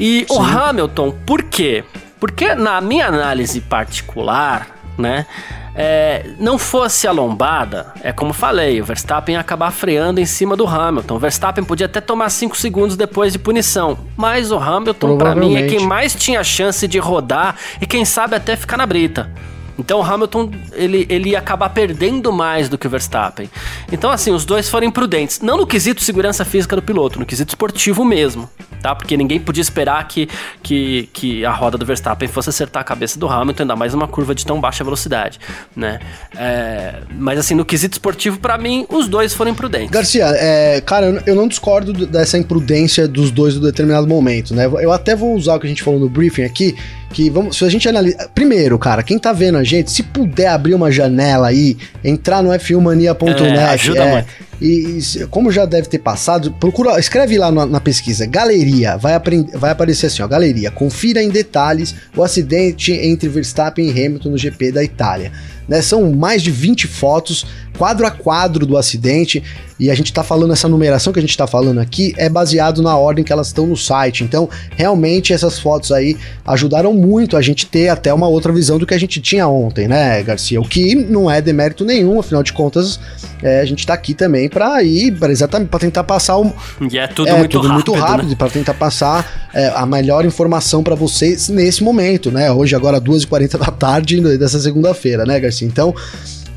E o Hamilton, por quê? Porque na minha análise particular, né? É, não fosse a lombada, é como falei, o Verstappen ia acabar freando em cima do Hamilton. O Verstappen podia até tomar 5 segundos depois de punição, mas o Hamilton, pra mim, é quem mais tinha chance de rodar e quem sabe até ficar na brita. Então o Hamilton ele, ele ia acabar perdendo mais do que o Verstappen. Então, assim, os dois foram imprudentes. Não no quesito segurança física do piloto, no quesito esportivo mesmo, Porque ninguém podia esperar que, que, que a roda do Verstappen fosse acertar a cabeça do Hamilton, ainda mais numa curva de tão baixa velocidade, né? É, mas, assim, no quesito esportivo, pra mim, os dois foram imprudentes. Garcia, é, cara, eu- não discordo do- dessa imprudência dos dois em determinado momento, né? Eu até vou usar o que a gente falou no briefing aqui, que vamos, se a gente analisa, primeiro, cara, quem tá vendo a gente, se puder abrir uma janela aí, entrar no f1mania.net, É, ajuda muito. e, e como já deve ter passado, procura, escreve lá na, na pesquisa, galeria, vai, vai aparecer assim, ó, galeria, confira em detalhes o acidente entre Verstappen e Hamilton no GP da Itália. Né, são mais de 20 fotos, quadro a quadro do acidente, e a gente tá falando, essa numeração que a gente tá falando aqui é baseado na ordem que elas estão no site. Então, realmente, essas fotos aí ajudaram muito a gente ter até uma outra visão do que a gente tinha ontem, né, Garcia? O que não é demérito nenhum, afinal de contas, é, a gente tá aqui também pra ir, pra exatamente para tentar passar o, E é tudo é, muito tudo rápido, muito né? rápido para tentar passar é, a melhor informação para vocês nesse momento, né? Hoje, agora, 2h40 da tarde dessa segunda-feira, né, Garcia? Então.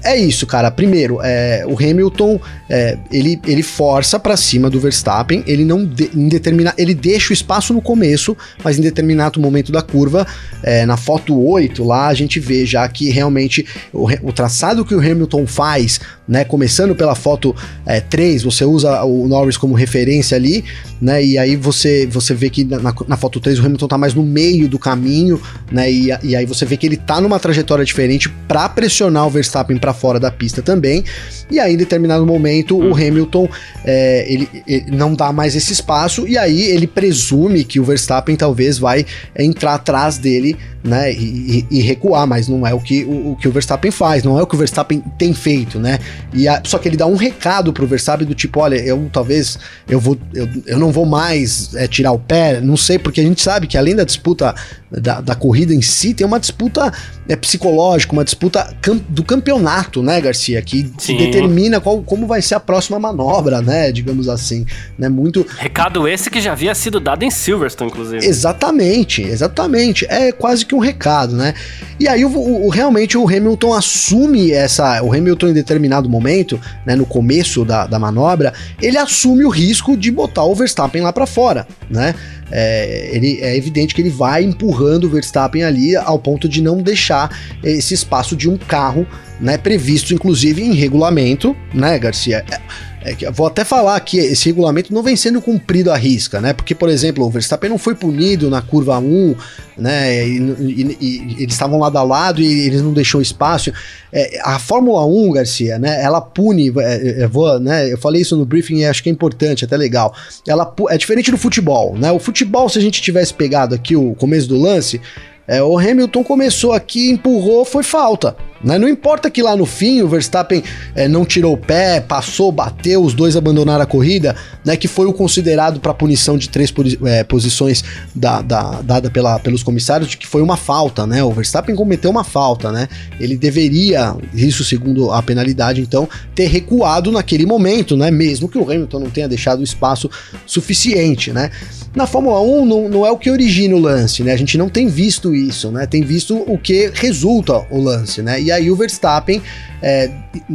É isso, cara. Primeiro, é, o Hamilton é, ele, ele força pra cima do Verstappen. Ele não de, em ele deixa o espaço no começo, mas em determinado momento da curva, é, na foto 8 lá a gente vê já que realmente o, o traçado que o Hamilton faz, né, começando pela foto é, 3, você usa o Norris como referência ali, né, e aí você, você vê que na, na- foto 3 o Hamilton tá mais no meio do caminho, né, e, e aí você vê que ele tá numa trajetória diferente pra pressionar o Verstappen pra fora da pista também, e aí em determinado momento o Hamilton é, ele, ele não dá mais esse espaço, e aí ele presume que o Verstappen talvez vai entrar atrás dele, né, e, e- recuar, mas não é o que o, o que o Verstappen faz, não é o que o Verstappen tem feito, né? E a- só que ele dá um recado pro Verstappen do tipo, olha, eu talvez eu vou eu, eu não vou mais é, tirar o pé, não sei, porque a gente sabe que além da disputa da, da corrida em si, tem uma disputa é, psicológica, uma disputa cam- do campeonato, né, Garcia, que, que Sim. Determina qual, como vai ser a próxima manobra, né, digamos assim, né, muito Recado esse que já havia sido dado em Silverstone, inclusive. Exatamente, exatamente. É quase que um recado, né? E aí, o, o- realmente, o Hamilton assume essa. O Hamilton, em determinado momento, né, no começo da, da manobra, ele assume o risco de botar o Verstappen lá pra fora, né? É, ele, é evidente que ele vai empurrando o Verstappen ali ao ponto de não deixar esse espaço de um carro, né? Previsto, inclusive, em regulamento, né, Garcia? É- é vou até falar que esse regulamento não vem sendo cumprido à risca, né? Porque, por exemplo, o Verstappen não foi punido na curva 1, né? E, e- e eles estavam lado a lado e eles não deixou espaço. É, a Fórmula 1, Garcia, né? Ela pune, é, eu vou, né? Eu falei isso no briefing e acho que é importante, até legal. Ela é diferente do futebol, né? O futebol, se a gente tivesse pegado aqui o começo do lance, É, o Hamilton começou aqui, empurrou, foi falta. Né? Não importa que lá no fim o Verstappen é, não tirou o pé, passou, bateu, os dois abandonaram a corrida, né? Que foi o considerado para punição de três é, posições da, da, dada pela, pelos comissários, de que foi uma falta, né? O Verstappen cometeu uma falta, né? Ele deveria, isso segundo a penalidade, então, ter recuado naquele momento, né? Mesmo que o Hamilton não tenha deixado espaço suficiente, né? Na Fórmula 1 não, não é o que origina o lance, né? A gente não tem visto isso, né? Tem visto o que resulta o lance, né? E aí o Verstappen, é,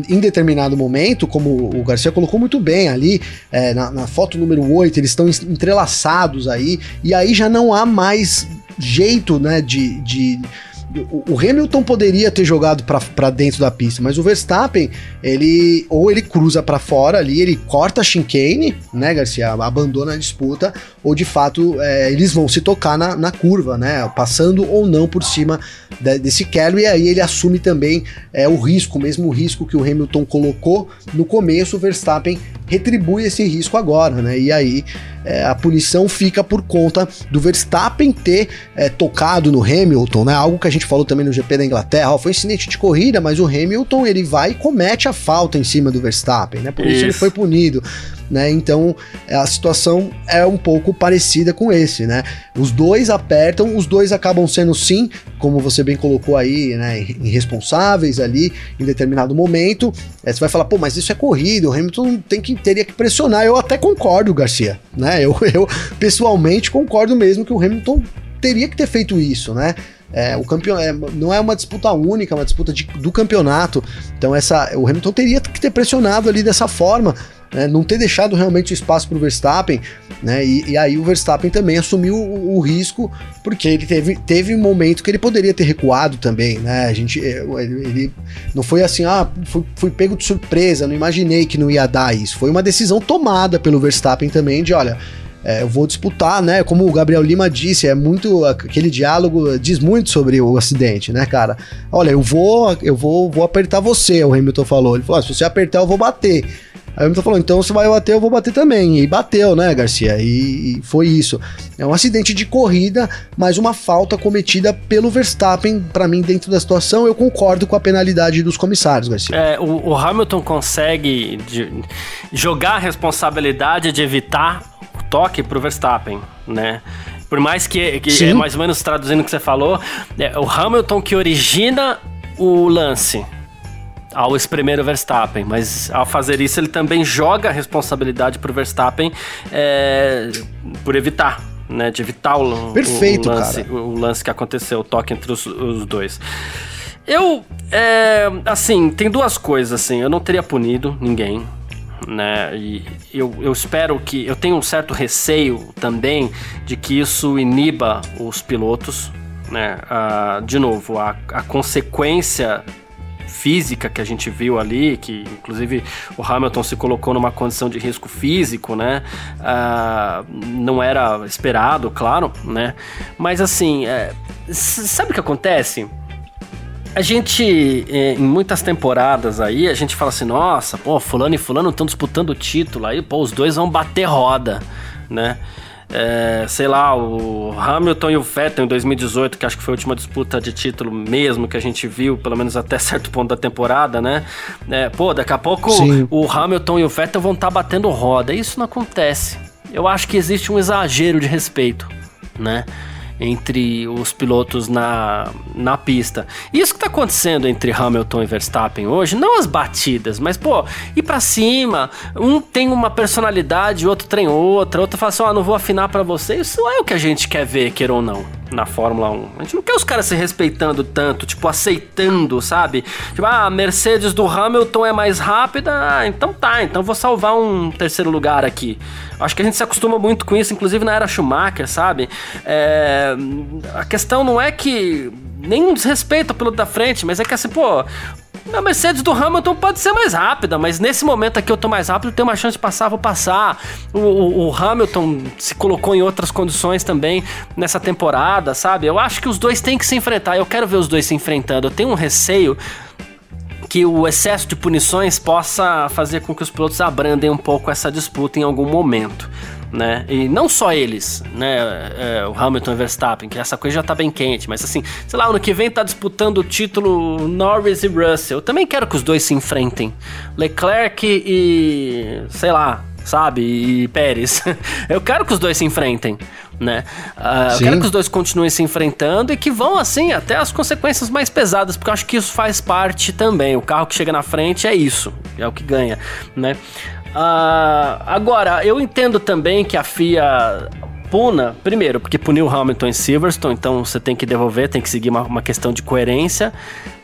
em determinado momento, como o Garcia colocou muito bem ali, é, na, na foto número 8, eles estão entrelaçados aí, e aí já não há mais jeito, né, de, de o Hamilton poderia ter jogado para dentro da pista, mas o Verstappen, ele ou ele cruza para fora ali, ele corta a chicane, né, Garcia, abandona a disputa, ou de fato é, eles vão se tocar na, na, curva, né, passando ou não por cima de, desse Kelly, e aí ele assume também é, o risco, mesmo o risco que o Hamilton colocou no começo, o Verstappen retribui esse risco agora, né, e aí é, a punição fica por conta do Verstappen ter é, tocado no Hamilton, né? Algo que a gente falou também no GP da Inglaterra. Ó, foi um incidente de corrida, mas o Hamilton ele vai e comete a falta em cima do Verstappen, né? Por isso, isso ele foi punido. Né? Então a situação é um pouco parecida com esse, né? Os dois apertam, os dois acabam sendo sim, como você bem colocou aí, né? Irresponsáveis ali em determinado momento. É, você vai falar, pô, mas isso é corrida, o Hamilton tem que teria que pressionar. Eu até concordo, Garcia, né? Eu, (laughs) eu pessoalmente concordo mesmo que o Hamilton teria que ter feito isso, né? É, o é, não é uma disputa única, é uma disputa de, do campeonato. Então essa, o Hamilton teria que ter pressionado ali dessa forma né, não ter deixado realmente espaço para o Verstappen, né, e, e, aí o Verstappen também assumiu o, o, risco, porque ele teve, teve um momento que ele poderia ter recuado também, né, a gente, é, ele, ele não foi assim, ah, fui, fui, pego de surpresa, não imaginei que não ia dar isso, foi uma decisão tomada pelo Verstappen também de, olha, é, eu vou disputar, né? Como o Gabriel Lima disse, é muito aquele diálogo diz muito sobre o acidente, né, cara? Olha, eu vou, eu vou, vou apertar você, o Hamilton falou. Ele falou: ah, se você apertar, eu vou bater. Aí o Hamilton falou: então você vai bater, eu vou bater também. E bateu, né, Garcia? E, e foi isso. É um acidente de corrida, mas uma falta cometida pelo Verstappen, para mim, dentro da situação. Eu concordo com a penalidade dos comissários, Garcia. É, o, o Hamilton consegue jogar a responsabilidade de evitar o toque pro Verstappen, né? Por mais que, que é mais ou menos traduzindo o que você falou, é o Hamilton que origina o lance ao espremer o Verstappen, mas ao fazer isso ele também joga a responsabilidade para o Verstappen é, por evitar, né, de evitar o, Perfeito, o, lance, o lance que aconteceu, o toque entre os, os dois. Eu, é, assim, tem duas coisas, assim, eu não teria punido ninguém, né? E eu, eu espero que. Eu tenho um certo receio também de que isso iniba os pilotos, né? Ah, de novo, a, a consequência física que a gente viu ali, que inclusive o Hamilton se colocou numa condição de risco físico, né? Uh, não era esperado, claro, né? Mas assim, é, sabe o que acontece? A gente, é, em muitas temporadas aí, a gente fala assim, nossa, pô, fulano e fulano estão disputando o título aí, pô, os dois vão bater roda, né? É, sei lá, o Hamilton e o Vettel em 2018, que acho que foi a última disputa de título mesmo que a gente viu, pelo menos até (laughs) certo ponto da temporada, né? É, pô, daqui a pouco Sim. o Hamilton e o Vettel vão estar tá batendo roda. Isso não acontece. Eu acho que existe um exagero de respeito, né? Entre os pilotos na, na pista. Isso que tá acontecendo entre Hamilton e Verstappen hoje, não as batidas, mas pô, ir para cima, um tem uma personalidade, outro tem outra, outro fala assim, ó, oh, não vou afinar para você. Isso é o que a gente quer ver, queira ou não na Fórmula 1. A gente não quer os caras se respeitando tanto, tipo, aceitando, sabe? Tipo, ah, a Mercedes do Hamilton é mais rápida, ah, então tá, então vou salvar um terceiro lugar aqui. Acho que a gente se acostuma muito com isso, inclusive na era Schumacher, sabe? É, a questão não é que nenhum desrespeito ao piloto da frente, mas é que assim, pô, a Mercedes do Hamilton pode ser mais rápida, mas nesse momento aqui eu tô mais rápido, tenho uma chance de passar, vou passar. O, o, o, Hamilton se colocou em outras condições também nessa temporada, sabe? Eu acho que os dois têm que se enfrentar. Eu quero ver os dois se enfrentando. Eu tenho um receio que o excesso de punições possa fazer com que os pilotos abrandem um pouco essa disputa em algum momento. Né? E não só eles, né? É, o Hamilton e Verstappen, que essa coisa já tá bem quente, mas assim, sei lá, ano que vem tá disputando o título Norris e Russell. Eu também quero que os dois se enfrentem. Leclerc e. sei lá, sabe? E Pérez. (laughs) Eu quero que os dois se enfrentem né? Uh, eu quero que os dois continuem se enfrentando e que vão, assim, até as consequências mais pesadas, porque eu acho que isso faz parte também. O carro que chega na frente é isso, é o que ganha, né? Uh, agora, eu entendo também que a FIA puna, primeiro, porque puniu Hamilton em Silverstone, então você tem que devolver, tem que seguir uma, uma questão de coerência.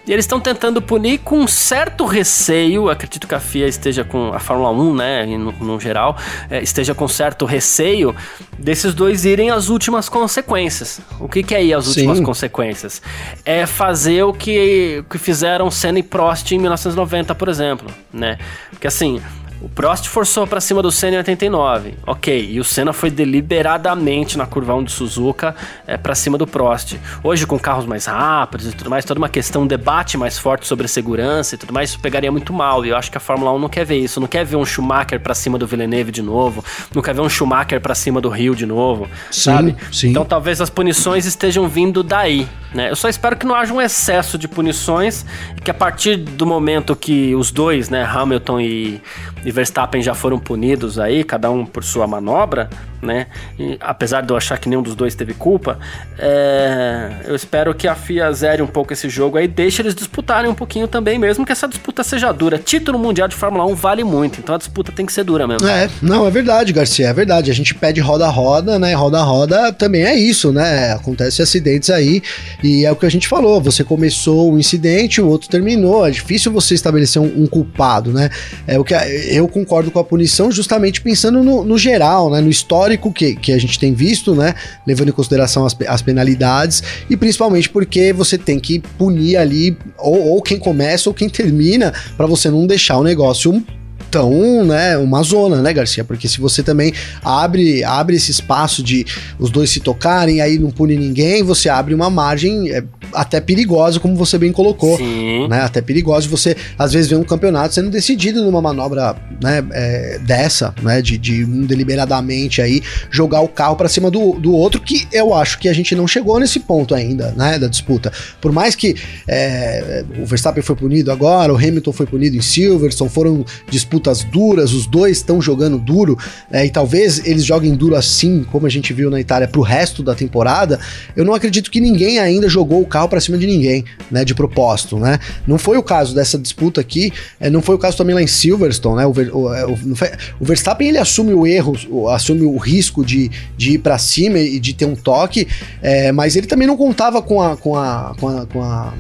E eles estão tentando punir com um certo receio, acredito que a FIA esteja com, a Fórmula 1, né, no, no geral, é, esteja com certo receio desses dois irem às últimas consequências. O que, que é ir às últimas Sim. consequências? É fazer o que, que fizeram Senna e Prost em 1990, por exemplo, né? Porque assim, o Prost forçou para cima do Senna em 89. Ok, e o Senna foi deliberadamente na curva 1 de Suzuka é, para cima do Prost. Hoje, com carros mais rápidos e tudo mais, toda uma questão, um debate mais forte sobre segurança e tudo mais, isso pegaria muito mal. E eu acho que a Fórmula 1 não quer ver isso. Não quer ver um Schumacher para cima do Villeneuve de novo. Não quer ver um Schumacher para cima do Rio de novo. Sim, sabe? Sim. Então talvez as punições estejam vindo daí. Né? Eu só espero que não haja um excesso de punições e que a partir do momento que os dois, né, Hamilton e, e Verstappen já foram punidos aí, cada um por sua manobra, né? E, apesar de eu achar que nenhum dos dois teve culpa, é, eu espero que a FIA zere um pouco esse jogo aí, deixe eles disputarem um pouquinho também, mesmo que essa disputa seja dura. Título mundial de Fórmula 1 vale muito, então a disputa tem que ser dura mesmo. É, não, é verdade, Garcia, é verdade. A gente pede roda-roda, né? Roda-roda também é isso, né? Acontece acidentes aí e é o que a gente falou. Você começou um incidente, o outro terminou. É difícil você estabelecer um, um culpado, né? É o que eu concordo com a punição, justamente pensando no, no geral, né? No histórico histórico que, que a gente tem visto, né? Levando em consideração as, as penalidades e principalmente porque você tem que punir ali ou, ou quem começa ou quem termina para você não deixar o negócio tão, né, uma zona, né, Garcia? Porque se você também abre, abre esse espaço de os dois se tocarem, aí não pune ninguém, você abre uma margem é, até perigosa, como você bem colocou. Sim. Né? Até perigosa. Você, às vezes, vê um campeonato sendo decidido numa manobra né, é, dessa, né? De, de um deliberadamente aí jogar o carro para cima do, do outro, que eu acho que a gente não chegou nesse ponto ainda, né? Da disputa. Por mais que é, o Verstappen foi punido agora, o Hamilton foi punido em Silverstone, foram disputas duras, os dois estão jogando duro, é, e talvez eles joguem duro assim, como a gente viu na Itália, pro resto da temporada. Eu não acredito que ninguém ainda jogou o carro para cima de ninguém, né, de propósito, né? Não foi o caso dessa disputa aqui, é, não foi o caso também lá em Silverstone, né? O, o, é, o, o Verstappen ele assume o erro, assume o risco de, de ir para cima e de ter um toque, é, mas ele também não contava com a, com a, com a, com a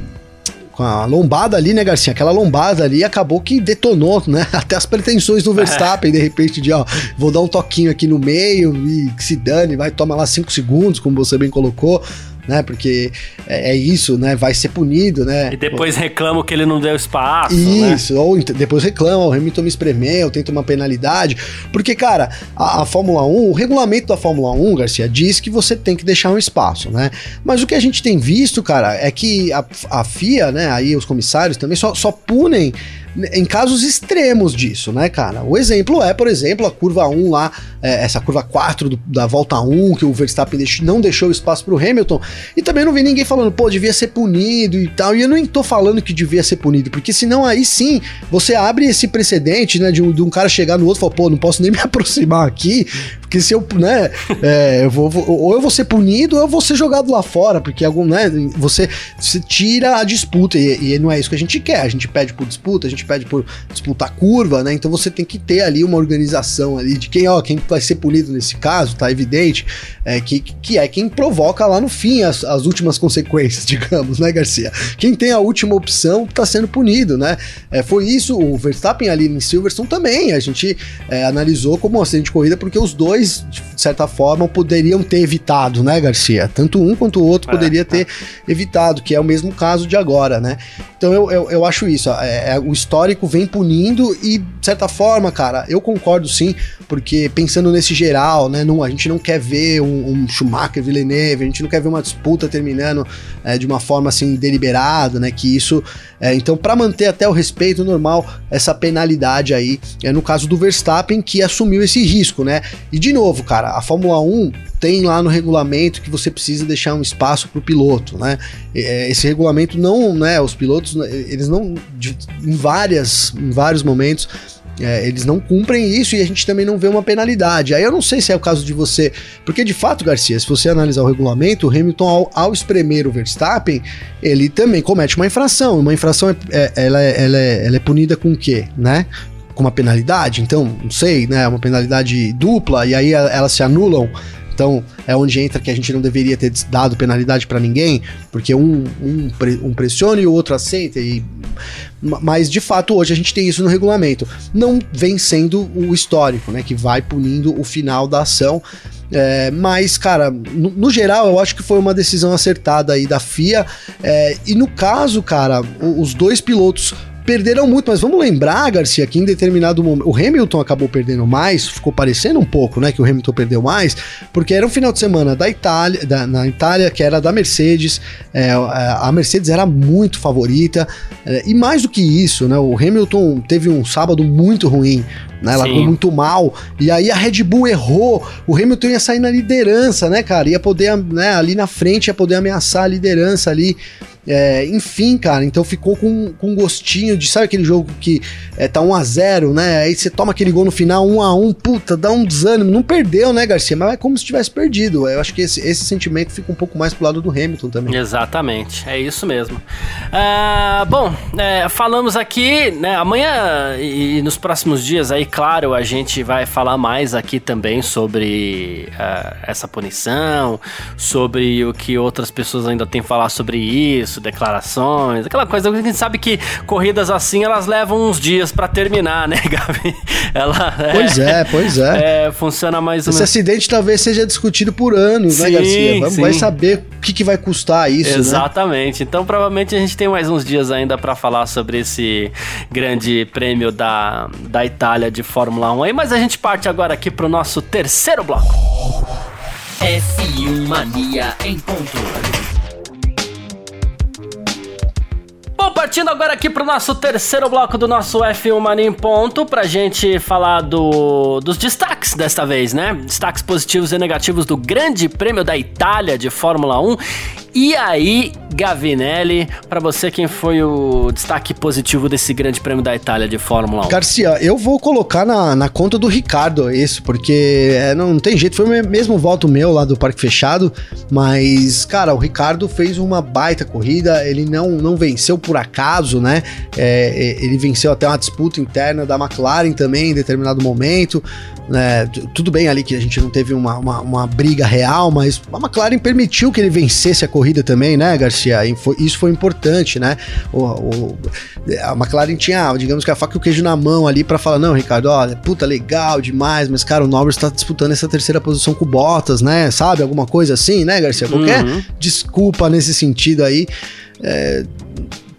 com a lombada ali, né, Garcia? Aquela lombada ali acabou que detonou, né? (laughs) Até as pretensões do Verstappen, de repente, de ó, vou dar um toquinho aqui no meio e que se dane, vai tomar lá cinco segundos, como você bem colocou né? Porque é, é, isso, né? Vai ser punido, né? E depois reclama que ele não deu espaço. Né? Isso, né? ou depois reclama, o Hamilton me espremeu, tenta uma penalidade. Porque, cara, a, a, Fórmula 1, o regulamento da Fórmula 1, Garcia, diz que você tem que deixar um espaço, né? Mas o que a gente tem visto, cara, é que a, a FIA, né? Aí os comissários também só, só punem em casos extremos disso, né, cara? O exemplo é, por exemplo, a curva 1 lá, é, essa curva 4 do, da volta 1, que o Verstappen não deixou espaço pro Hamilton, e também não vi ninguém falando, pô, devia ser punido e tal, e eu nem tô falando que devia ser punido, porque senão aí sim, você abre esse precedente, né, de um, de um cara chegar no outro e falar, pô, não posso nem me (laughs) aproximar aqui, porque se eu, né, é, eu vou, vou, ou eu vou ser punido ou eu vou ser jogado lá fora, porque algum, né, você, você tira a disputa, e, e não é isso que a gente quer, a gente pede por disputa, a gente pede por disputar curva, né? Então você tem que ter ali uma organização ali de quem, ó, quem vai ser punido nesse caso, tá evidente, é, que, que é quem provoca lá no fim as, as últimas consequências, (laughs) digamos, né, Garcia? Quem tem a última opção tá sendo punido, né? É, foi isso, o Verstappen ali em Silverstone também, a gente é, analisou como um acidente de corrida porque os dois, de certa forma, poderiam ter evitado, né, Garcia? Tanto um quanto o outro é, poderia ter é. evitado, que é o mesmo caso de agora, né? Então eu, eu, eu acho isso, é, é, o histórico vem punindo e, de certa forma, cara, eu concordo sim, porque pensando nesse geral, né, não, a gente não quer ver um, um Schumacher, Villeneuve, a gente não quer ver uma, disputa terminando é, de uma forma assim deliberada, né? Que isso, é, então, para manter até o respeito normal, essa penalidade aí, é no caso do Verstappen que assumiu esse risco, né? E de novo, cara, a Fórmula 1 tem lá no regulamento que você precisa deixar um espaço para o piloto, né? É, esse regulamento não, né? Os pilotos, eles não, de, em várias, em vários momentos é, eles não cumprem isso e a gente também não vê uma penalidade. Aí eu não sei se é o caso de você. Porque de fato, Garcia, se você analisar o regulamento, o Hamilton, ao, ao espremer o Verstappen, ele também comete uma infração. Uma infração é, é, ela, é, ela, é, ela é punida com o quê? Né? Com uma penalidade? Então, não sei, né? Uma penalidade dupla, e aí elas se anulam. Então, é onde entra que a gente não deveria ter dado penalidade para ninguém, porque um, um, um pressiona e o outro aceita. E... Mas, de fato, hoje a gente tem isso no regulamento. Não vem sendo o histórico, né? Que vai punindo o final da ação. É, mas, cara, no, no, geral, eu acho que foi uma decisão acertada aí da FIA. É, e no caso, cara, os dois pilotos perderam muito, mas vamos lembrar, Garcia, que em determinado momento. O Hamilton acabou perdendo mais, ficou parecendo um pouco, né? Que o Hamilton perdeu mais, porque era um final de semana da Itália, da, na Itália, que era da Mercedes. É, a Mercedes era muito favorita. É, e mais do que isso, né? O Hamilton teve um sábado muito ruim. Né, ela foi muito mal. E aí a Red Bull errou. O Hamilton ia sair na liderança, né, cara? Ia poder, né, ali na frente, ia poder ameaçar a liderança ali. É, enfim, cara, então ficou com, com gostinho de, sabe aquele jogo que é, tá 1x0, né? Aí você toma aquele gol no final, 1x1, puta, dá um desânimo. Não perdeu, né, Garcia? Mas é como se tivesse perdido. Eu acho que esse, esse sentimento fica um pouco mais pro lado do Hamilton também. Exatamente, é isso mesmo. Ah, bom, é, falamos aqui, né? Amanhã e nos próximos dias aí, claro, a gente vai falar mais aqui também sobre uh, essa punição, sobre o que outras pessoas ainda têm a falar sobre isso declarações, aquela coisa a gente sabe que corridas assim elas levam uns dias para terminar, né, (laughs) Gabi? Ela, pois é, é pois é. é. Funciona mais ou menos. Esse acidente talvez seja discutido por anos, né, sim, né, Garcia? Vamos, vai saber o que, que vai custar isso. Né? Exatamente. Né? Então, provavelmente a gente tem mais uns dias ainda para falar sobre esse grande prêmio da, da Itália de Fórmula 1 aí, mas a gente parte agora aqui pro nosso terceiro bloco. F1 Mania em ponto. Bom, partindo agora aqui pro nosso terceiro bloco do nosso F1 Mania em ponto, pra gente falar do, dos destaques desta vez, né? Destaques positivos e negativos do Grande Prêmio da Itália de Fórmula 1 e aí, Gavinelli, para você, quem foi o destaque positivo desse grande prêmio da Itália de Fórmula 1? Garcia, eu vou colocar na, na conta do Ricardo isso, porque é, não, não, tem jeito, foi o mesmo voto meu lá do Parque Fechado, mas, cara, o Ricardo fez uma baita corrida, ele não, não venceu por acaso, né? É, ele venceu até uma disputa interna da McLaren também em determinado momento. Né, tudo bem ali que a gente não teve uma, uma, uma, briga real, mas a McLaren permitiu que ele vencesse a corrida também, né, Garcia? Foi, isso foi importante, né? O, o, a McLaren tinha, digamos que a faca e o queijo na mão ali para falar: não, Ricardo, olha, puta, legal demais, mas cara, o Norris tá disputando essa terceira posição com o Bottas, né? Sabe? Alguma coisa assim, né, Garcia? Qualquer uhum. desculpa nesse sentido aí. É,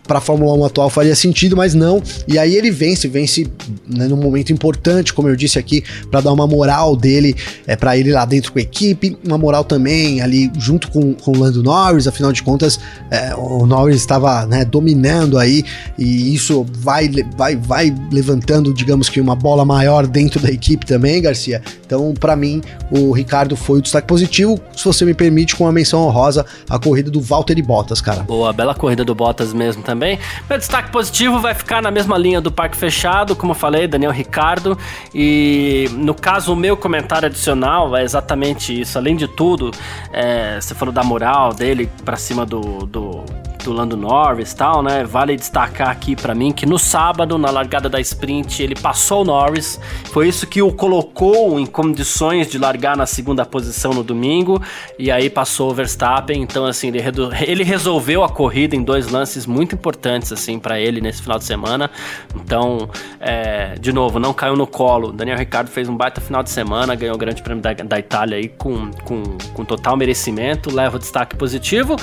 para a Fórmula 1 atual faria sentido, mas não. E aí ele vence, vence né, num momento importante, como eu disse aqui, para dar uma moral dele, é para ele lá dentro com a equipe, uma moral também ali junto com, com o Lando Norris, afinal de contas, é, o Norris estava né, dominando aí e isso vai, vai, vai levantando, digamos que uma bola maior dentro da equipe também, Garcia. Então, para mim, o Ricardo foi o destaque positivo, se você me permite, com a menção honrosa, a corrida do Valtteri Bottas, cara. Boa, bela corrida do Bottas mesmo também também. Meu destaque positivo vai ficar na mesma linha do Parque Fechado, como eu falei, Daniel Ricardo. E no caso, o meu comentário adicional é exatamente isso. Além de tudo, é, você falou da moral dele para cima do, do do Lando Norris tal, né? Vale destacar aqui para mim que no sábado, na largada da sprint, ele passou o Norris. Foi isso que o colocou em condições de largar na segunda posição no domingo. E aí passou o Verstappen. Então, assim, ele, ele resolveu a corrida em dois lances muito importantes, assim, para ele nesse final de semana. Então, é, de novo, não caiu no colo. Daniel Ricciardo fez um baita final de semana, ganhou o Grande Prêmio da, da Itália aí com, com, com total merecimento. Leva o destaque positivo.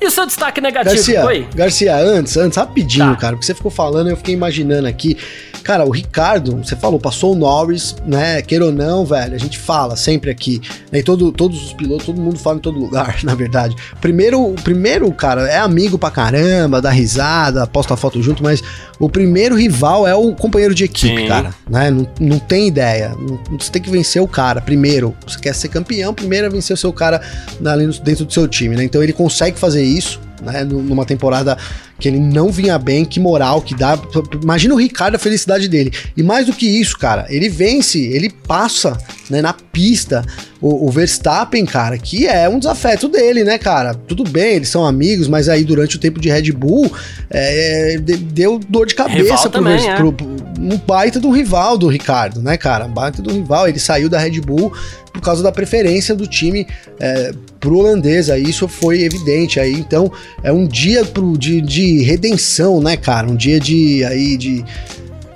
E o seu destaque negativo Garcia, foi? Garcia, antes, antes, rapidinho, tá. cara, porque você ficou falando, eu fiquei imaginando aqui. Cara, o Ricardo, você falou, passou o Norris, né? Queira ou não, velho, a gente fala sempre aqui, né? E todo, todos os pilotos, todo mundo fala em todo lugar, (laughs) na verdade. Primeiro, o primeiro, cara, é amigo pra caramba, dá risada, posta foto junto, mas o primeiro rival é o companheiro de equipe, Sim. cara, né? Não, não tem ideia. Não- você tem que vencer o cara primeiro. Você quer ser campeão, primeiro é vencer o seu cara ali no- dentro do seu time, né? Então ele consegue fazer isso, né? Nu- Numa temporada que ele não vinha bem, que moral que dá. Imagina o Ricardo, a felicidade dele. E mais do que isso, cara, ele vence, ele passa né, na pista o, o Verstappen, cara, que é um desafeto dele, né, cara? Tudo bem, eles são amigos, mas aí durante o tempo de Red Bull é, de- deu dor de cabeça Rival pro, também, Vers- é. pro- um baita do rival do Ricardo, né, cara? Um baita do rival. Ele saiu da Red Bull por causa da preferência do time é, pro holandês. Aí isso foi evidente. Aí então é um dia pro, de, de redenção, né, cara? Um dia de aí de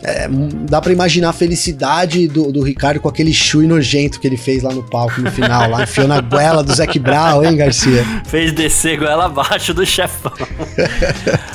é, dá pra imaginar a felicidade do, do Ricardo com aquele chui nojento que ele fez lá no palco no final, lá enfiou na goela do Zac Brown, hein, Garcia? Fez descer goela abaixo do chefão.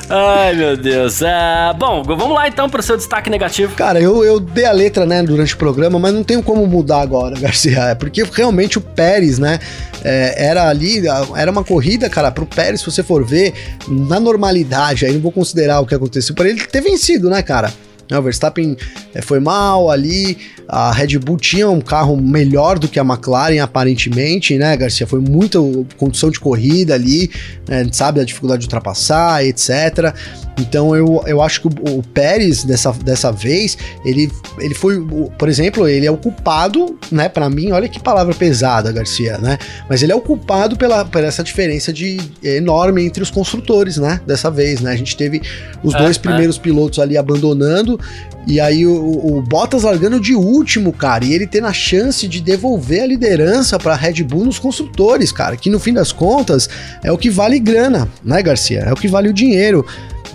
Ai, meu Deus. Ah, bom, vamos lá então pro seu destaque negativo. Cara, eu, eu dei a letra, né, durante o programa, mas não tenho como mudar agora, (laughs) Garcia. É porque realmente o Pérez, né, é, era ali, era uma corrida, cara, pro Pérez, se você for ver, na normalidade, aí não vou considerar o que aconteceu para ele ter vencido, né, cara? Né, O Verstappen é, foi mal ali, a Red Bull tinha um carro melhor do que a McLaren, aparentemente, né, Garcia? Foi muita condição de corrida ali, né, a gente sabe da dificuldade de ultrapassar, etc. Então eu, eu acho que o, o Pérez, dessa, dessa vez, ele, ele foi, por exemplo, ele é o culpado, né, para mim, olha que palavra pesada, Garcia, né? Mas ele é o culpado pela, por essa diferença de enorme entre os construtores, né, dessa vez, né? A gente teve os É, dois é. primeiros pilotos ali abandonando e aí o, o Bottas largando de último, cara, e ele tendo a chance de devolver a liderança para Red Bull nos construtores, cara, que no fim das contas é o que vale grana, né, Garcia? É o que vale o dinheiro.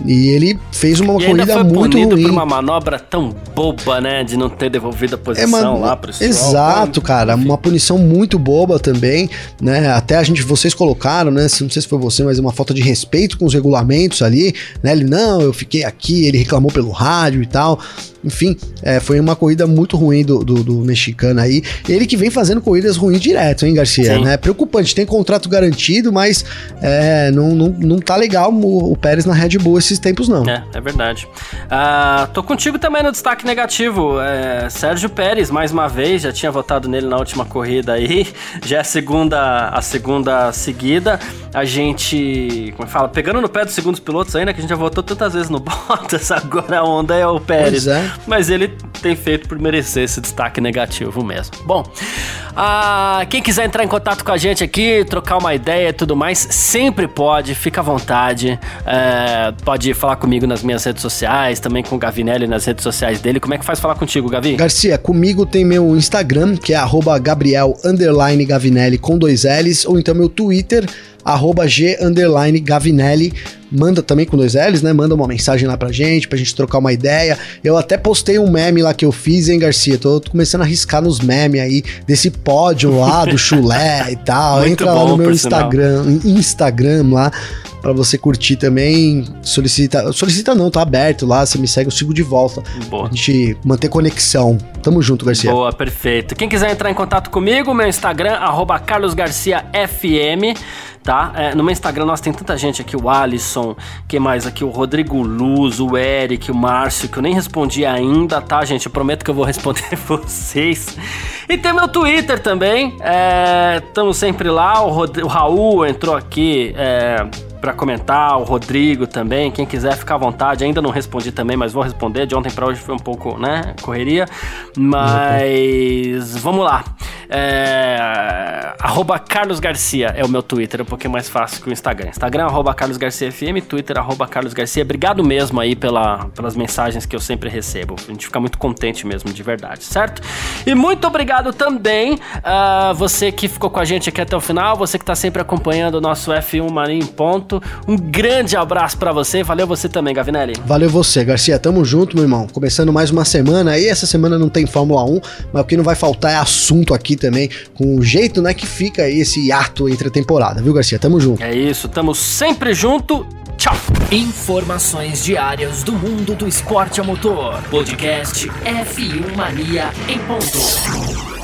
E ele fez uma E ainda corrida foi muito punido ruim. por uma manobra tão boba, né? De não ter devolvido a É, posição mano, lá pro Stroll. Exato, cara. Uma punição muito boba também, né? Até a gente, vocês colocaram, né? se- Não sei se foi você, mas uma falta de respeito com os regulamentos ali, né? Ele, não, eu fiquei aqui, ele reclamou pelo rádio e tal. Enfim, é, foi uma corrida muito ruim do, do, do mexicano aí. Ele que vem fazendo corridas ruins direto, hein, Garcia? Sim. Né? Preocupante, tem contrato garantido, mas é, não, não, não tá legal o, o Pérez na Red Bull esses tempos, não. É, é verdade. Ah, tô contigo também no destaque negativo. É, Sérgio Pérez, mais uma vez, já tinha votado nele na última corrida aí. (laughs) Já é a segunda, a segunda seguida. A gente, como é fala? Pegando no pé dos segundos pilotos ainda, que a gente já votou tantas vezes no (laughs) Bottas, agora a onda é o Pérez. Pois é. Mas ele tem feito por merecer esse destaque negativo mesmo. Bom, ah, quem quiser entrar em contato com a gente aqui, trocar uma ideia e tudo mais, sempre pode, fica à vontade. É, pode falar comigo nas minhas redes sociais, também com o Gavinelli nas redes sociais dele. Como é que faz falar contigo, Gavi? Garcia, comigo tem meu Instagram, que é Gabriel Gavinelli com dois L's, ou então meu Twitter, arroba G underline Gavinelli. Manda também com dois L's, né? Manda uma mensagem lá pra gente, pra gente trocar uma ideia. Eu até postei um meme lá que eu fiz, hein, Garcia? Tô começando a riscar nos memes aí, desse pódio lá, do chulé (laughs) e tal. Muito Entra lá bom, no meu por sinal. Instagram, Instagram lá. Pra você curtir também, solicita. Solicita não, tá aberto lá. Você me segue, eu sigo de volta. Boa. A gente manter conexão. Tamo junto, Garcia. Boa, perfeito. Quem quiser entrar em contato comigo, meu Instagram, arroba carlosgarciafm, tá? É, no meu Instagram nós tem tanta gente aqui, o Alisson, quem mais aqui? O Rodrigo Luz, o Eric, o Márcio, que eu nem respondi ainda, tá, gente? Eu prometo que eu vou (laughs) responder vocês. E tem meu Twitter também, estamos sempre lá, o, Rod- o Raul entrou aqui, é, para comentar, o Rodrigo também, quem quiser ficar à vontade, ainda não respondi também, mas vou responder, de ontem para hoje foi um pouco, né, correria, mas vamos lá, é, arroba Carlos Garcia é o meu Twitter, é um pouquinho mais fácil que o Instagram, Instagram arroba Carlos Garcia FM, Twitter arroba Carlos Garcia, obrigado mesmo aí pela, pelas mensagens que eu sempre recebo, a gente fica muito contente mesmo, de verdade, certo? E muito obrigado também a você que ficou com a gente aqui até o final, você que tá sempre acompanhando o nosso F1 Mania em ponto, um grande abraço pra você, valeu você também, Gavinelli. Valeu você, Garcia. Tamo junto, meu irmão. Começando mais uma semana aí. Essa semana não tem Fórmula 1, mas o que não vai faltar é assunto aqui também com o jeito, né, que fica esse ato entre a temporada, viu, Garcia? Tamo junto. É isso, tamo sempre junto. Tchau. Informações diárias do mundo do esporte a motor. Podcast F1 Mania em ponto.